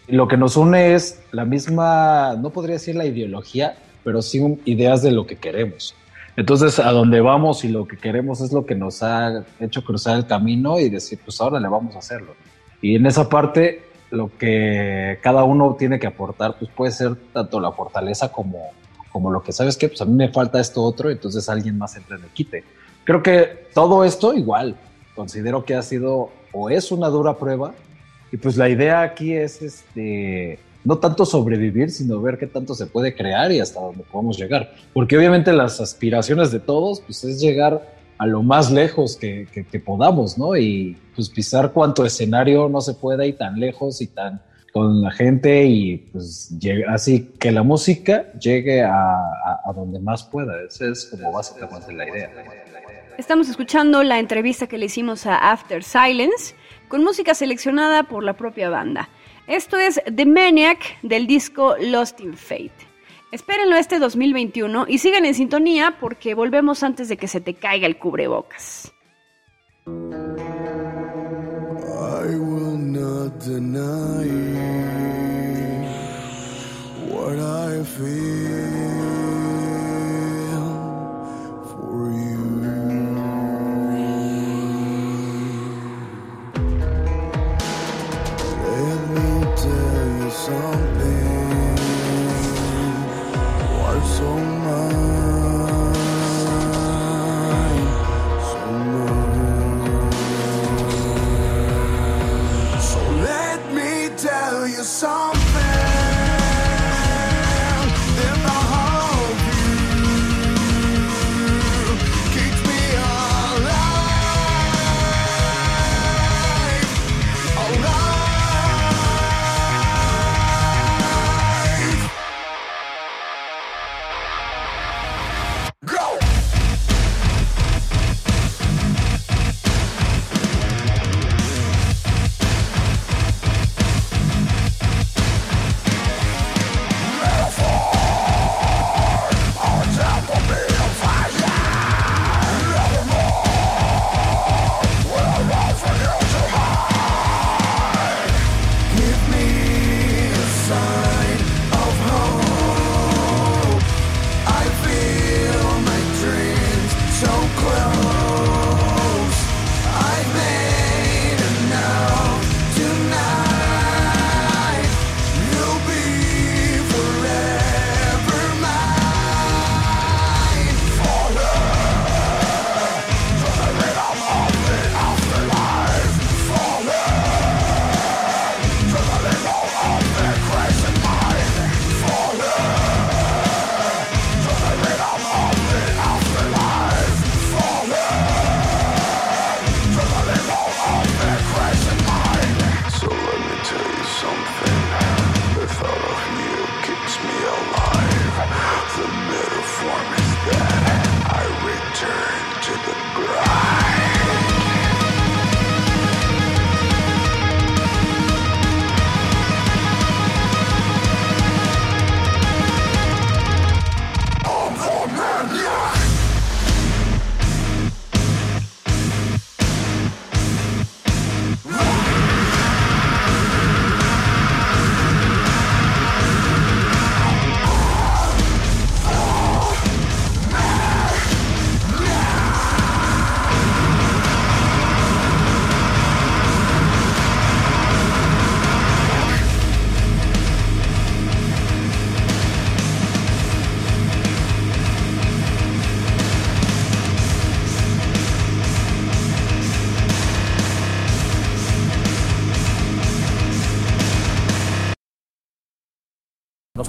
Lo que nos une es la misma, no podría decir la ideología, pero sí ideas de lo que queremos. Entonces, a donde vamos y lo que queremos es lo que nos ha hecho cruzar el camino y decir, pues ahora le vamos a hacerlo. Y en esa parte, lo que cada uno tiene que aportar, pues puede ser tanto la fortaleza como, como lo que sabes que, pues a mí me falta esto otro, entonces alguien más entra en quite. Creo que todo esto igual, considero que ha sido o es una dura prueba, y pues la idea aquí es este no tanto sobrevivir, sino ver qué tanto se puede crear y hasta dónde podemos llegar. Porque obviamente las aspiraciones de todos pues es llegar a lo más lejos que, podamos, ¿no? Y pues pisar cuánto escenario no se puede ir tan lejos y tan con la gente y pues así que la música llegue a- a donde más pueda. Esa es como básicamente la idea. Estamos escuchando la entrevista que le hicimos a After Silence con música seleccionada por la propia banda. Esto es The Maniac del disco Lost in Fate. Espérenlo este 2021 y sigan en sintonía porque volvemos antes de que se te caiga el cubrebocas. I will not deny what I feel So.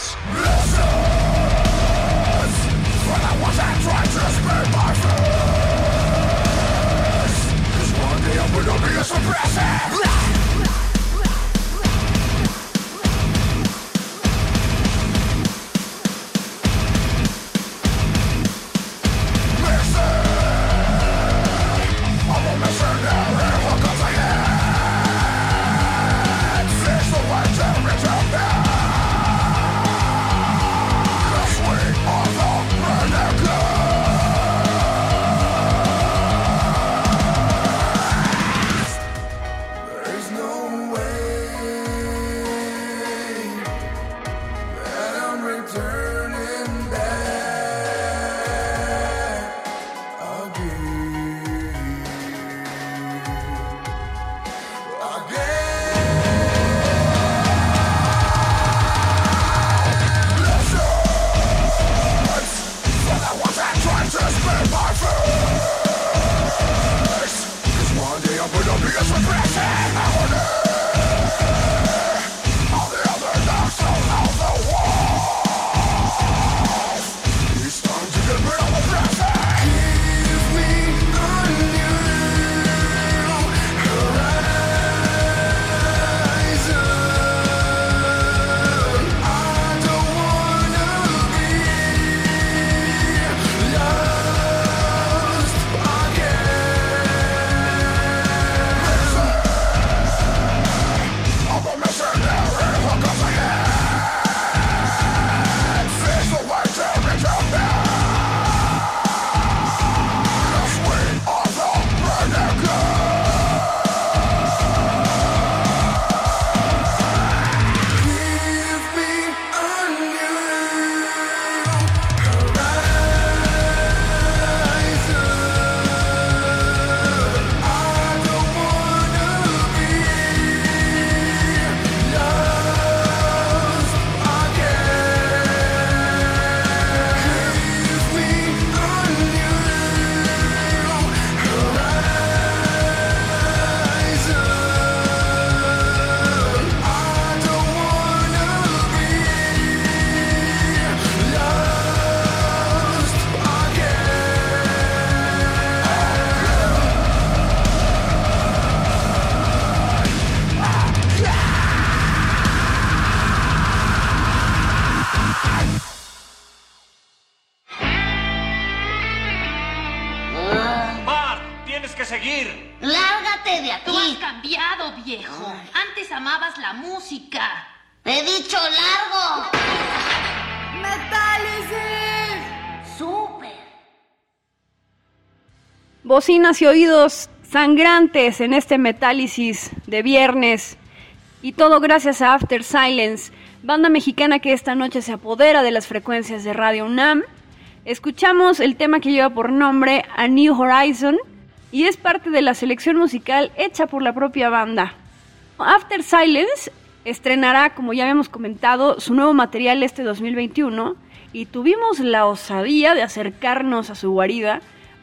Me Bocinas y oídos sangrantes en este metálisis de viernes. Y todo gracias a After Silence, banda mexicana que esta noche se apodera de las frecuencias de Radio UNAM. Escuchamos el tema que lleva por nombre A New Horizon y es parte de la selección musical hecha por la propia banda. After Silence estrenará, como ya habíamos comentado, su nuevo material este 2021 y tuvimos la osadía de acercarnos a su guarida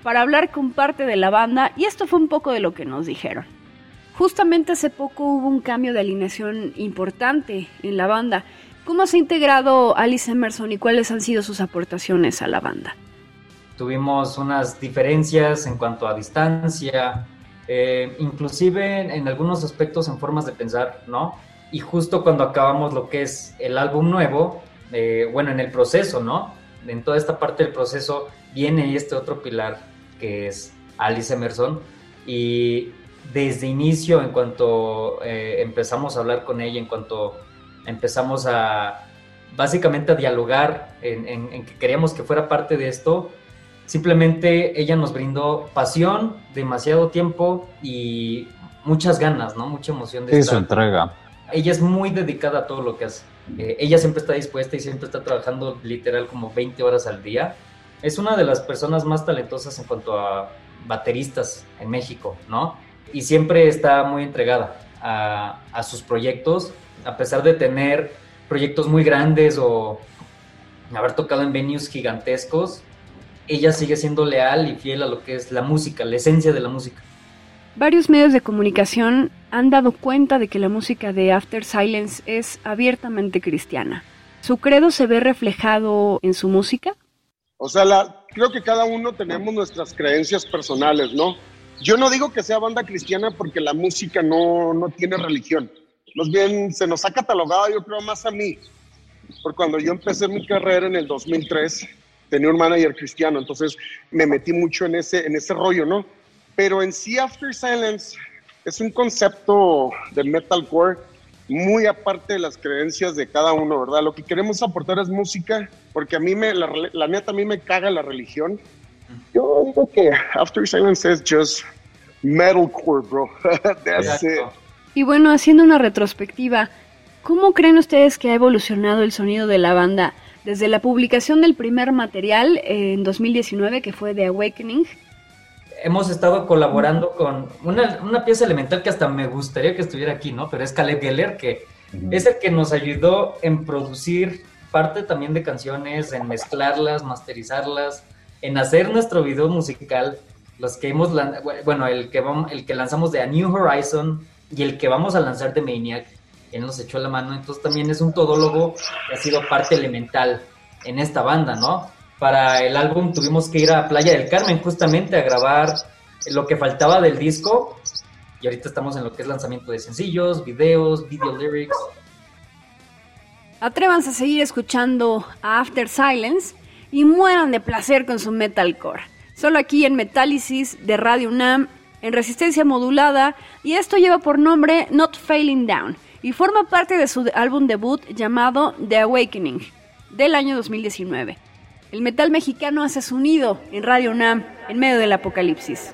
para hablar con parte de la banda y esto fue un poco de lo que nos dijeron. Justamente hace poco hubo un cambio de alineación importante en la banda. ¿Cómo se ha integrado Alice Emerson y cuáles han sido sus aportaciones a la banda? Tuvimos unas diferencias en cuanto a distancia, eh, inclusive en, algunos aspectos en formas de pensar, ¿no? Y justo cuando acabamos lo que es el álbum nuevo, eh, bueno, en el proceso, ¿no? En toda esta parte del proceso viene este otro pilar que es Alice Emerson y desde inicio, en cuanto eh, empezamos a hablar con ella, en cuanto empezamos a básicamente a dialogar en, en- en que queríamos que fuera parte de esto, simplemente ella nos brindó pasión, demasiado tiempo y muchas ganas, ¿no? Mucha emoción de Sí, estar. su entrega. Ella es muy dedicada a todo lo que hace. Eh, ella siempre está dispuesta y siempre está trabajando literal como 20 horas al día. Es una de las personas más talentosas en cuanto a bateristas en México, ¿no? Y siempre está muy entregada a, sus proyectos, a pesar de tener proyectos muy grandes o haber tocado en venues gigantescos, ella sigue siendo leal y fiel a lo que es la música, la esencia de la música. Varios medios de comunicación han dado cuenta de que la música de After Silence es abiertamente cristiana. ¿Su credo se ve reflejado en su música? O sea, la, creo que cada uno tenemos nuestras creencias personales, ¿no? Yo no digo que sea banda cristiana porque la música no, no tiene religión. Más bien se nos ha catalogado, yo creo, más a mí. Porque cuando yo empecé mi carrera en el 2003, tenía un manager cristiano, entonces me metí mucho en ese, en ese rollo, ¿no? Pero en sí, After Silence es un concepto de metalcore muy aparte de las creencias de cada uno, ¿verdad? Lo que queremos aportar es música, porque a mí me, la, la neta, a mí me caga la religión. Yo digo que After Silence es just metalcore, bro. That's it. Y bueno, haciendo una retrospectiva, ¿cómo creen ustedes que ha evolucionado el sonido de la banda desde la publicación del primer material en 2019, que fue The Awakening? Hemos estado colaborando con una, una pieza elemental que hasta me gustaría que estuviera aquí, ¿no? Pero es Caleb Geller, que es el que nos ayudó en producir parte también de canciones, en mezclarlas, masterizarlas, en hacer nuestro video musical, los que hemos, bueno, el que, vamos, el que lanzamos de A New Horizon y el que vamos a lanzar de Maniac, él nos echó la mano, entonces también es un todólogo que ha sido parte elemental en esta banda, ¿no? Para el álbum tuvimos que ir a Playa del Carmen justamente a grabar lo que faltaba del disco y ahorita estamos en lo que es lanzamiento de sencillos, videos, video lyrics. Atrévanse a seguir escuchando After Silence y mueran de placer con su metalcore. Solo aquí en Metálisis de Radio UNAM, en resistencia modulada, y esto lleva por nombre Not Failing Down y forma parte de su álbum debut llamado The Awakening del año 2019. El metal mexicano hace su nido en Radio UNAM en medio del apocalipsis.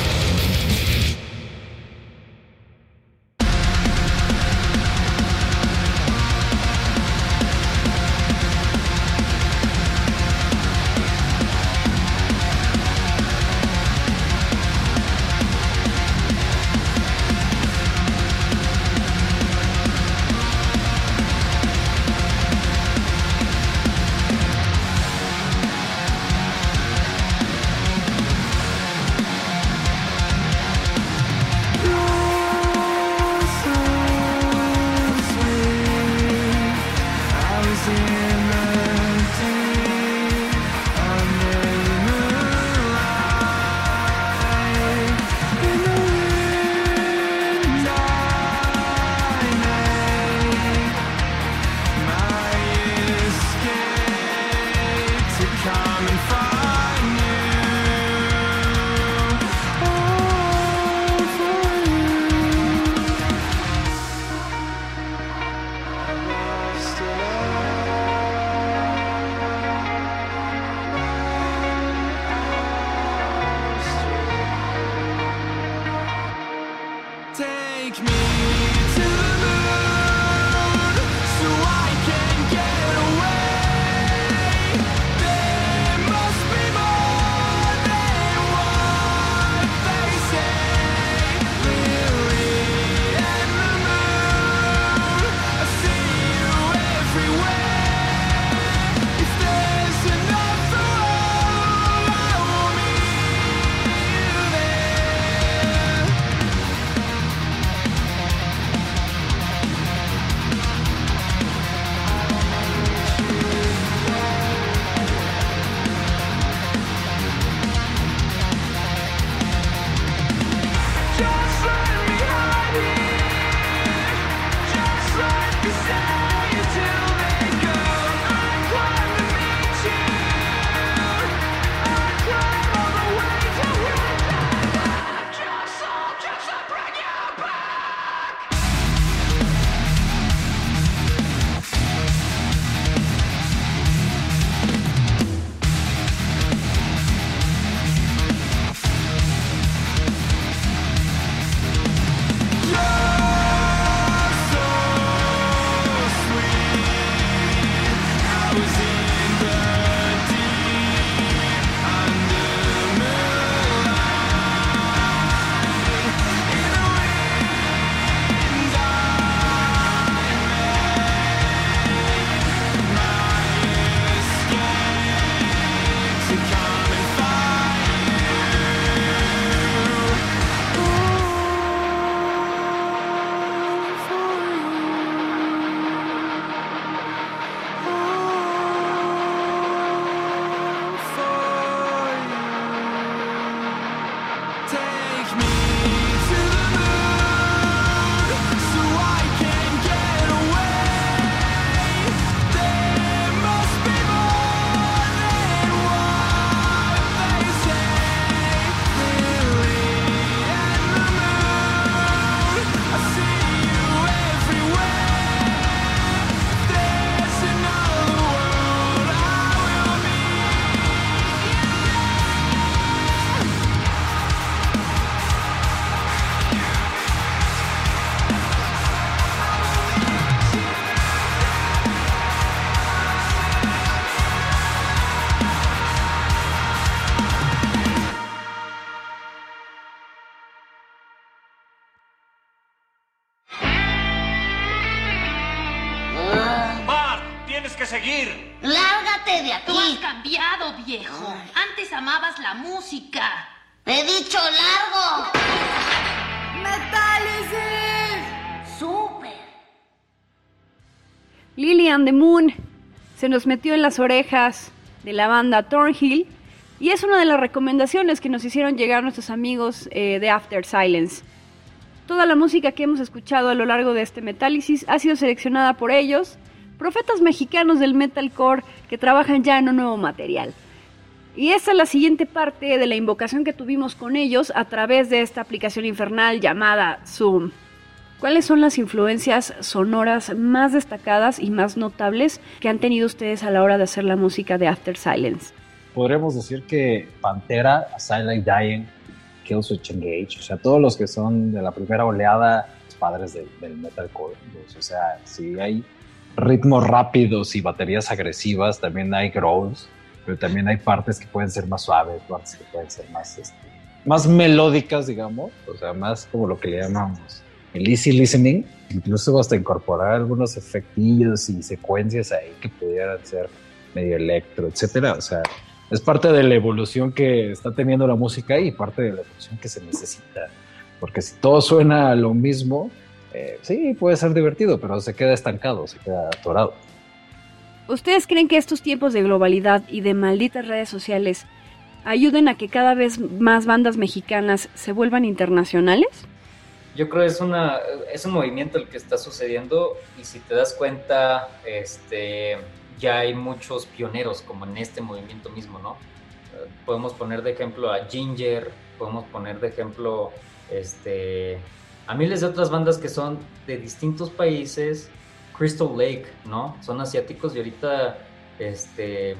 Take me to the moon so I nos metió en las orejas de la banda Thornhill Y es una de las recomendaciones que nos hicieron llegar nuestros amigos eh, de After Silence. Toda la música que hemos escuchado a lo largo de este Metálisis ha sido seleccionada por ellos, profetas mexicanos del metalcore que trabajan ya en un nuevo material. Y esa es la siguiente parte de la invocación que tuvimos con ellos a través de esta aplicación infernal llamada Zoom. ¿Cuáles son las influencias sonoras más destacadas y más notables que han tenido ustedes a la hora de hacer la música de After Silence? Podríamos decir que Pantera, Silent Dying, Killswitch Engage, o sea, todos los que son de la primera oleada, los padres del, del metalcore. pues, o sea, si hay ritmos rápidos y baterías agresivas, también hay growls, pero también hay partes que pueden ser más suaves, partes que pueden ser más, este, más melódicas, digamos, o sea, más como lo que le llamamos el easy listening, incluso hasta incorporar algunos efectillos y secuencias ahí que pudieran ser medio electro, etcétera, o sea, es parte de la evolución que está teniendo la música y parte de la evolución que se necesita. Porque si todo suena a lo mismo, eh, sí, puede ser divertido, pero se queda estancado, se queda atorado. ¿Ustedes creen que estos tiempos de globalidad y de malditas redes sociales ayuden a que cada vez más bandas mexicanas se vuelvan internacionales? Yo creo que es, una, es un movimiento el que está sucediendo y si te das cuenta, este, ya hay muchos pioneros como en este movimiento mismo, ¿no? Eh, Podemos poner de ejemplo a Ginger, podemos poner de ejemplo este, a miles de otras bandas que son de distintos países, Crystal Lake, ¿no? Son asiáticos y ahorita, este,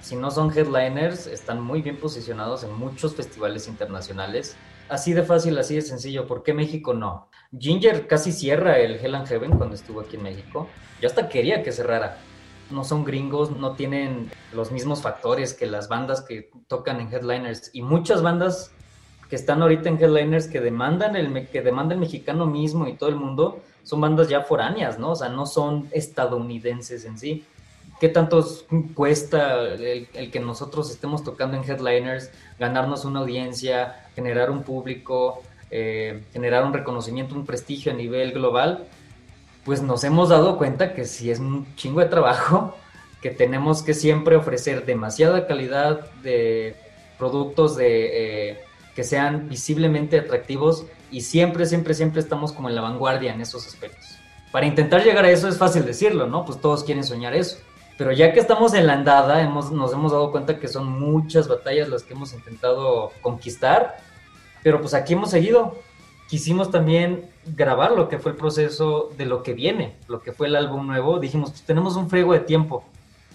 si no son headliners, están muy bien posicionados en muchos festivales internacionales. Así de fácil, así de sencillo. ¿Por qué México no? Ginger casi cierra el Hell and Heaven cuando estuvo aquí en México. Yo hasta quería que cerrara. No son gringos, no tienen los mismos factores que las bandas que tocan en headliners. Y muchas bandas que están ahorita en headliners que demandan el, que demanda el mexicano mismo y todo el mundo son bandas ya foráneas, ¿no? O sea, no son estadounidenses en sí. ¿Qué tanto cuesta el, que nosotros estemos tocando en headliners, ganarnos una audiencia, generar un público, eh, generar un reconocimiento, un prestigio a nivel global? Pues nos hemos dado cuenta que sí es un chingo de trabajo, que tenemos que siempre ofrecer demasiada calidad de productos de, eh, que sean visiblemente atractivos y siempre, siempre, siempre estamos como en la vanguardia en esos aspectos. Para intentar llegar a eso es fácil decirlo, ¿no? Pues todos quieren soñar eso. Pero ya que estamos en la andada, hemos, nos hemos dado cuenta que son muchas batallas las que hemos intentado conquistar, pero pues aquí hemos seguido. Quisimos también grabar lo que fue el proceso de lo que viene, lo que fue el álbum nuevo. Dijimos, pues tenemos un frego de tiempo.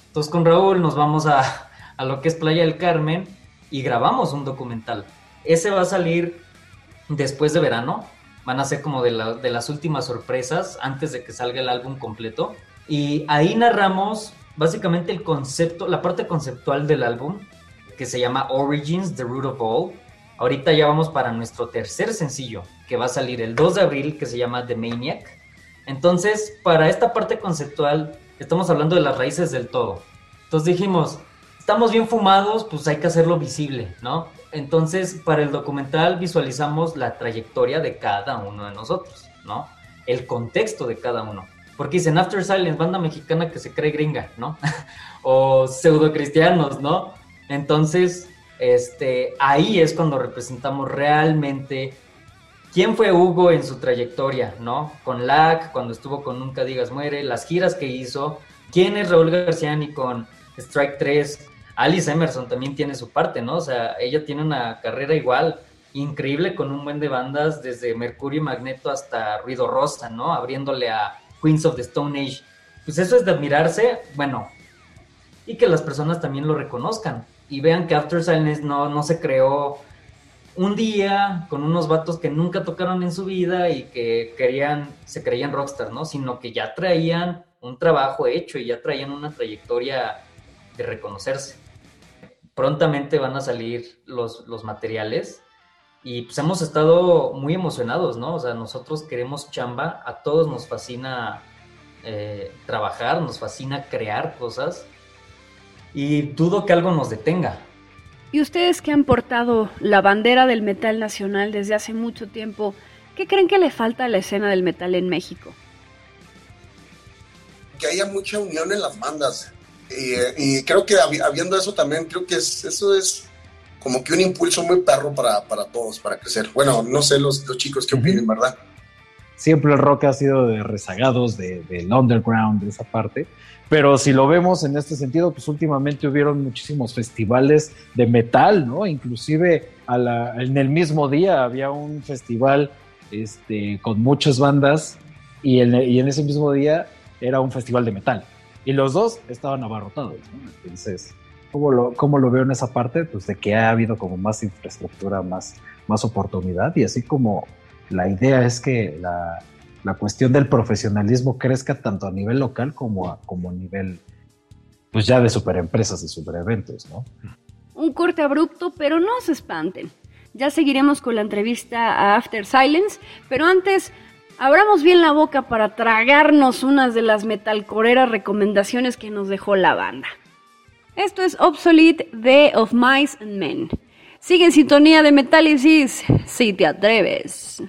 Entonces con Raúl nos vamos a, a lo que es Playa del Carmen y grabamos un documental. Ese va a salir después de verano. Van a ser como de, la- de las últimas sorpresas antes de que salga el álbum completo. Y ahí narramos básicamente el concepto, la parte conceptual del álbum, que se llama Origins, The Root of All. Ahorita ya vamos para nuestro tercer sencillo, que va a salir el 2 de abril, que se llama The Maniac. Entonces, para esta parte conceptual, estamos hablando de las raíces del todo. Entonces dijimos, estamos bien fumados, pues hay que hacerlo visible, ¿no? Entonces, para el documental visualizamos la trayectoria de cada uno de nosotros, ¿no? El contexto de cada uno. Porque dicen After Silence, banda mexicana que se cree gringa, ¿no? o pseudo cristianos, ¿no? Entonces, este, ahí es cuando representamos realmente quién fue Hugo en su trayectoria, ¿no? Con LAC, cuando estuvo con Nunca Digas Muere, las giras que hizo, quién es Raúl Garciani con Strike 3, Alice Emerson también tiene su parte, ¿no? O sea, ella tiene una carrera igual, increíble con un buen de bandas, desde Mercurio y Magneto hasta Ruido Rosa, ¿no? Abriéndole a Queens of the Stone Age. Pues eso es de admirarse, bueno, y que las personas también lo reconozcan y vean que After Silence no, no se creó un día con unos vatos que nunca tocaron en su vida y que querían, se creían rockstar, ¿no? Sino que ya traían un trabajo hecho y ya traían una trayectoria de reconocerse. Prontamente van a salir los, los materiales y pues hemos estado muy emocionados, ¿no? O sea, nosotros queremos chamba, a todos nos fascina eh, trabajar, nos fascina crear cosas y dudo que algo nos detenga. Y ustedes que han portado la bandera del metal nacional desde hace mucho tiempo, ¿qué creen que le falta a la escena del metal en México? que haya mucha unión en las bandas. Y, eh, y creo que habi- habiendo eso también, creo que es, eso es como que un impulso muy perro para, para todos, para crecer. Bueno, no sé los, los chicos qué opinen, ¿verdad? Siempre el rock ha sido de rezagados, de, del underground, de esa parte. Pero si lo vemos en este sentido, pues últimamente hubieron muchísimos festivales de metal, ¿no? Inclusive a la- en el mismo día había un festival este, con muchas bandas y en, y en ese mismo día era un festival de metal. Y los dos estaban abarrotados, ¿no? Entonces, ¿cómo lo, cómo lo veo en esa parte? Pues de que ha habido como más infraestructura, más, más oportunidad y así como la idea es que la, la cuestión del profesionalismo crezca tanto a nivel local como a, como nivel, pues ya de superempresas, de supereventos, ¿no? Un corte abrupto, pero no se espanten. Ya seguiremos con la entrevista a After Silence, pero antes abramos bien la boca para tragarnos unas de las metalcoreras recomendaciones que nos dejó la banda. Esto es Obsolete de Of Mice and Men. Sigue en sintonía de Metálisis, si te atreves.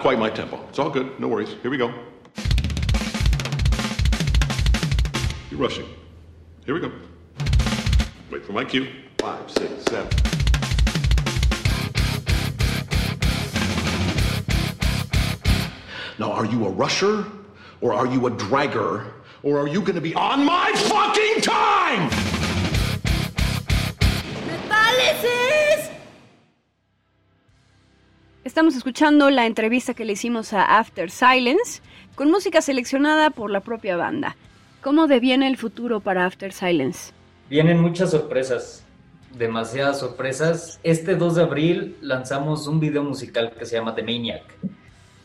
Not quite my tempo. It's all good. No worries. Here we go. You're rushing. Here we go. Wait for my cue. Five, six, seven. Now, are you a rusher? Or are you a dragger? Or are you gonna be on my fucking time? ¡Metálisis! Estamos escuchando la entrevista que le hicimos a After Silence con música seleccionada por la propia banda. ¿Cómo deviene el futuro para After Silence? Vienen muchas sorpresas, demasiadas sorpresas. Este 2 de abril lanzamos un video musical que se llama The Maniac.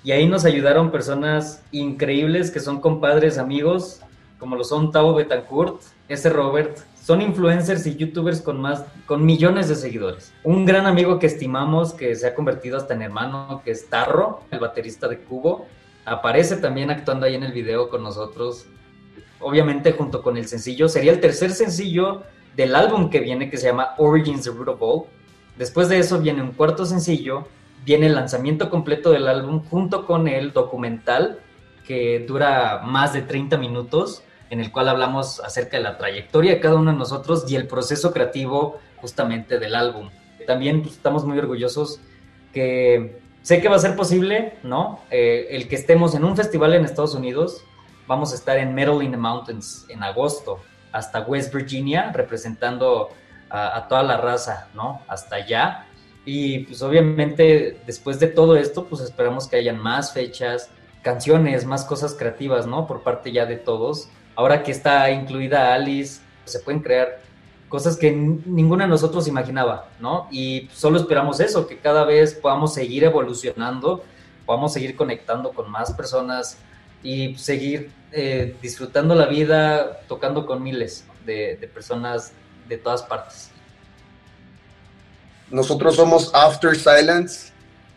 Y ahí nos ayudaron personas increíbles que son compadres, amigos, como lo son Tavo Betancourt, ese Robert. Son influencers y youtubers con más, con millones de seguidores. Un gran amigo que estimamos, que se ha convertido hasta en hermano, que es Tarro, el baterista de Cubo. Aparece también actuando ahí en el video con nosotros. Obviamente junto con el sencillo. Sería el tercer sencillo del álbum que viene que se llama Origins the Root of All. Después de eso viene un cuarto sencillo viene el lanzamiento completo del álbum junto con el documental que dura más de 30 minutos, en el cual hablamos acerca de la trayectoria de cada uno de nosotros y el proceso creativo justamente del álbum. También pues, estamos muy orgullosos que sé que va a ser posible, ¿no? Eh, el que estemos en un festival en Estados Unidos, vamos a estar en Metal in the Mountains en agosto, hasta West Virginia, representando a, a toda la raza, ¿no? Hasta allá y pues obviamente después de todo esto, pues esperamos que hayan más fechas, canciones, más cosas creativas, ¿no? Por parte ya de todos. Ahora que está incluida Alice, se pueden crear cosas que ninguno de nosotros imaginaba, ¿no? Y solo esperamos eso, que cada vez podamos seguir evolucionando, podamos seguir conectando con más personas y seguir eh, disfrutando la vida, tocando con miles de, personas de todas partes. Nosotros somos After Silence.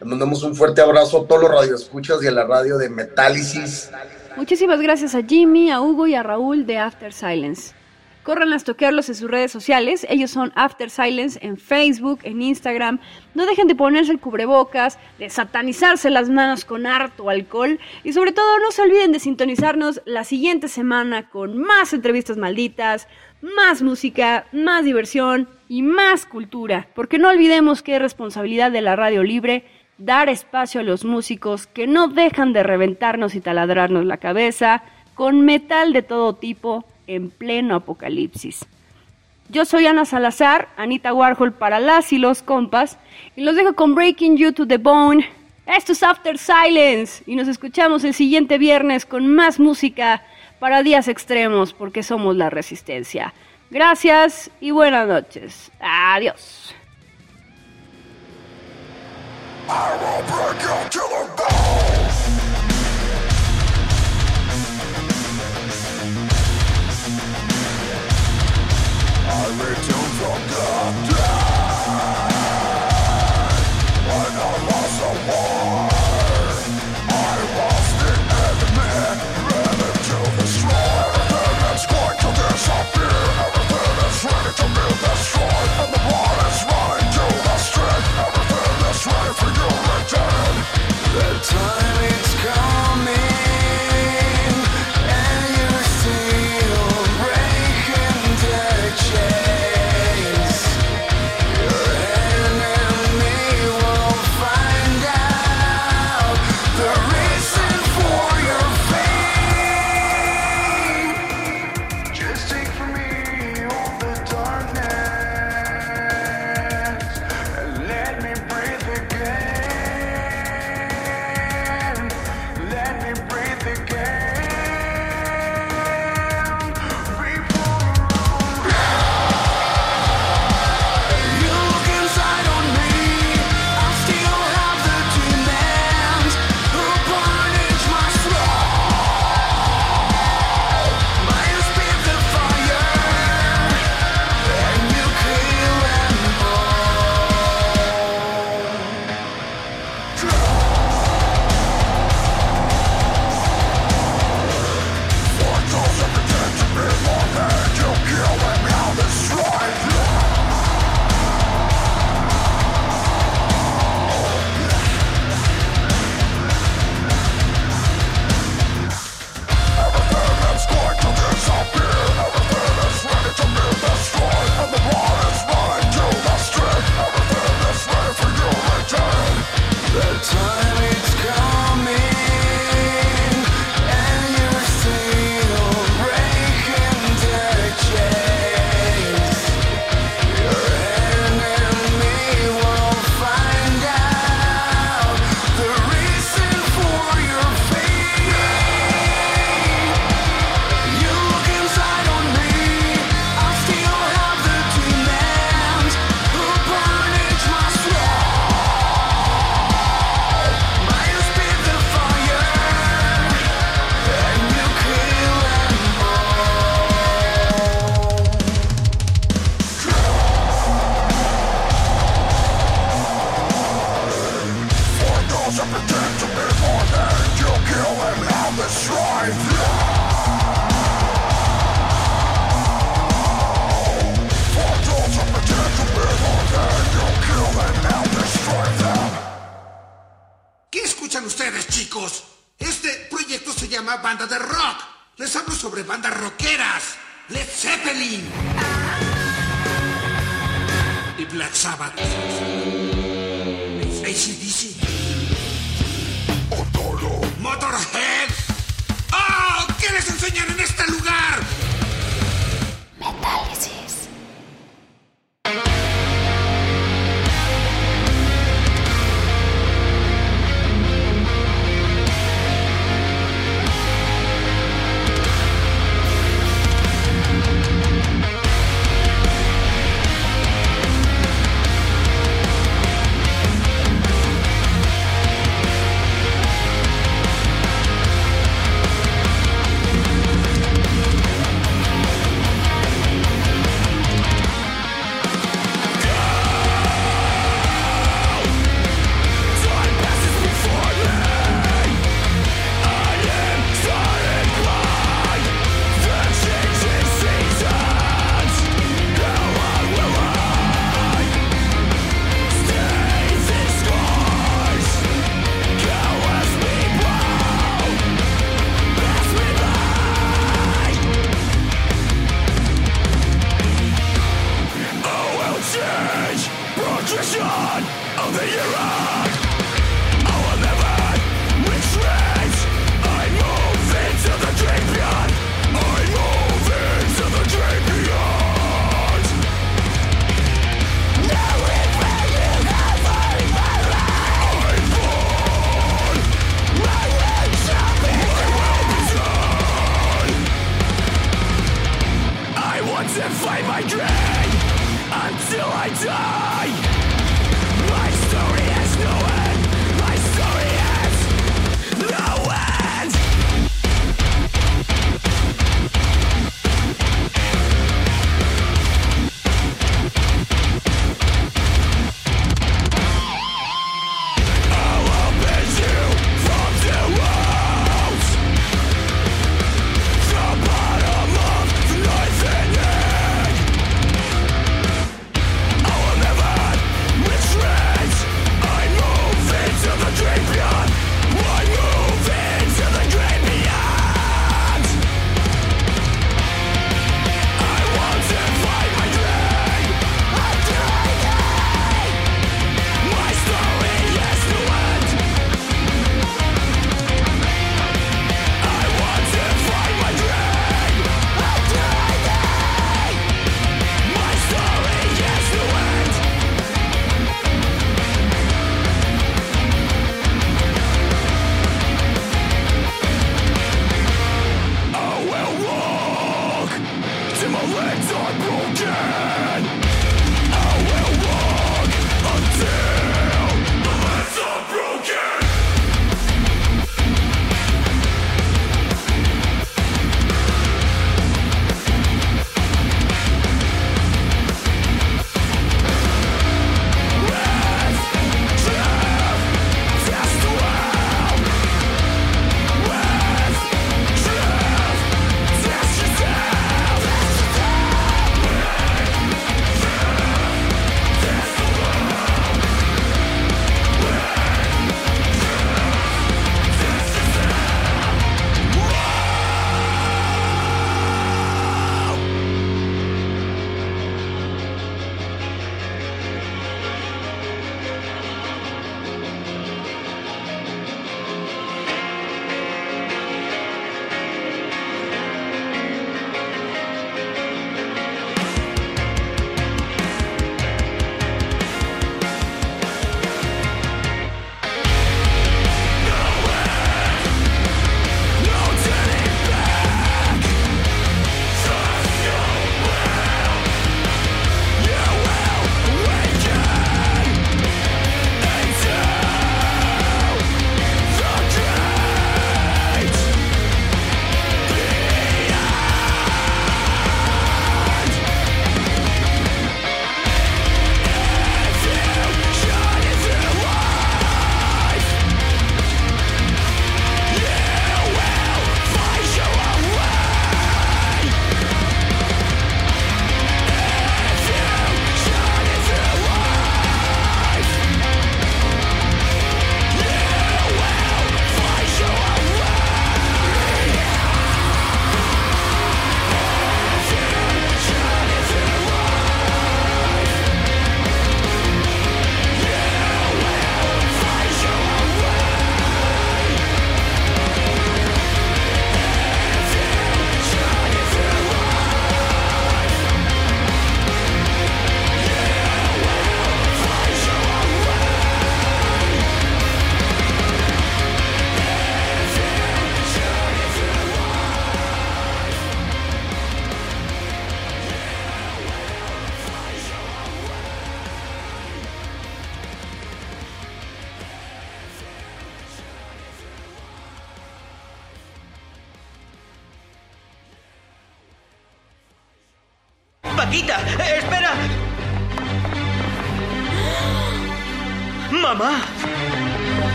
Le mandamos un fuerte abrazo a todos los radioescuchas y a la radio de Metálisis. Muchísimas gracias a Jimmy, a Hugo y a Raúl de After Silence. Corran a toquearlos en sus redes sociales. Ellos son After Silence en Facebook, en Instagram. No dejen de ponerse el cubrebocas, de satanizarse las manos con harto alcohol. Y sobre todo, no se olviden de sintonizarnos la siguiente semana con más entrevistas malditas, más música, más diversión y más cultura. Porque no olvidemos que es responsabilidad de la radio libre dar espacio a los músicos que no dejan de reventarnos y taladrarnos la cabeza con metal de todo tipo en pleno apocalipsis. Yo soy Ana Salazar, Anita Warhol para las y los compas, y los dejo con Breaking You to the Bone. Esto es After Silence, y nos escuchamos el siguiente viernes con más música para días extremos, porque somos la resistencia. Gracias y buenas noches. Adiós. I return from the dead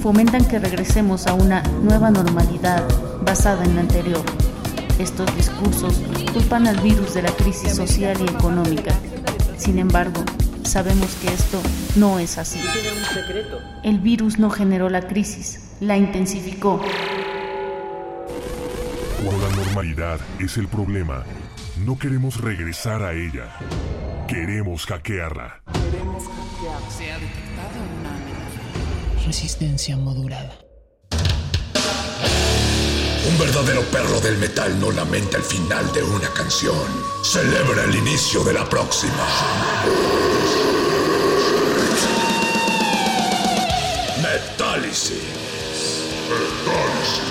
fomentan que regresemos a una nueva normalidad basada en la anterior. Estos discursos culpan al virus de la crisis social y económica. Sin embargo, sabemos que esto no es así. El virus no generó la crisis, la intensificó. Cuando la normalidad es el problema, no queremos regresar a ella. Queremos hackearla. Resistencia modulada. Un verdadero perro del metal no lamenta el final de una canción. Celebra el inicio de la próxima. Metálisis. Metálisis.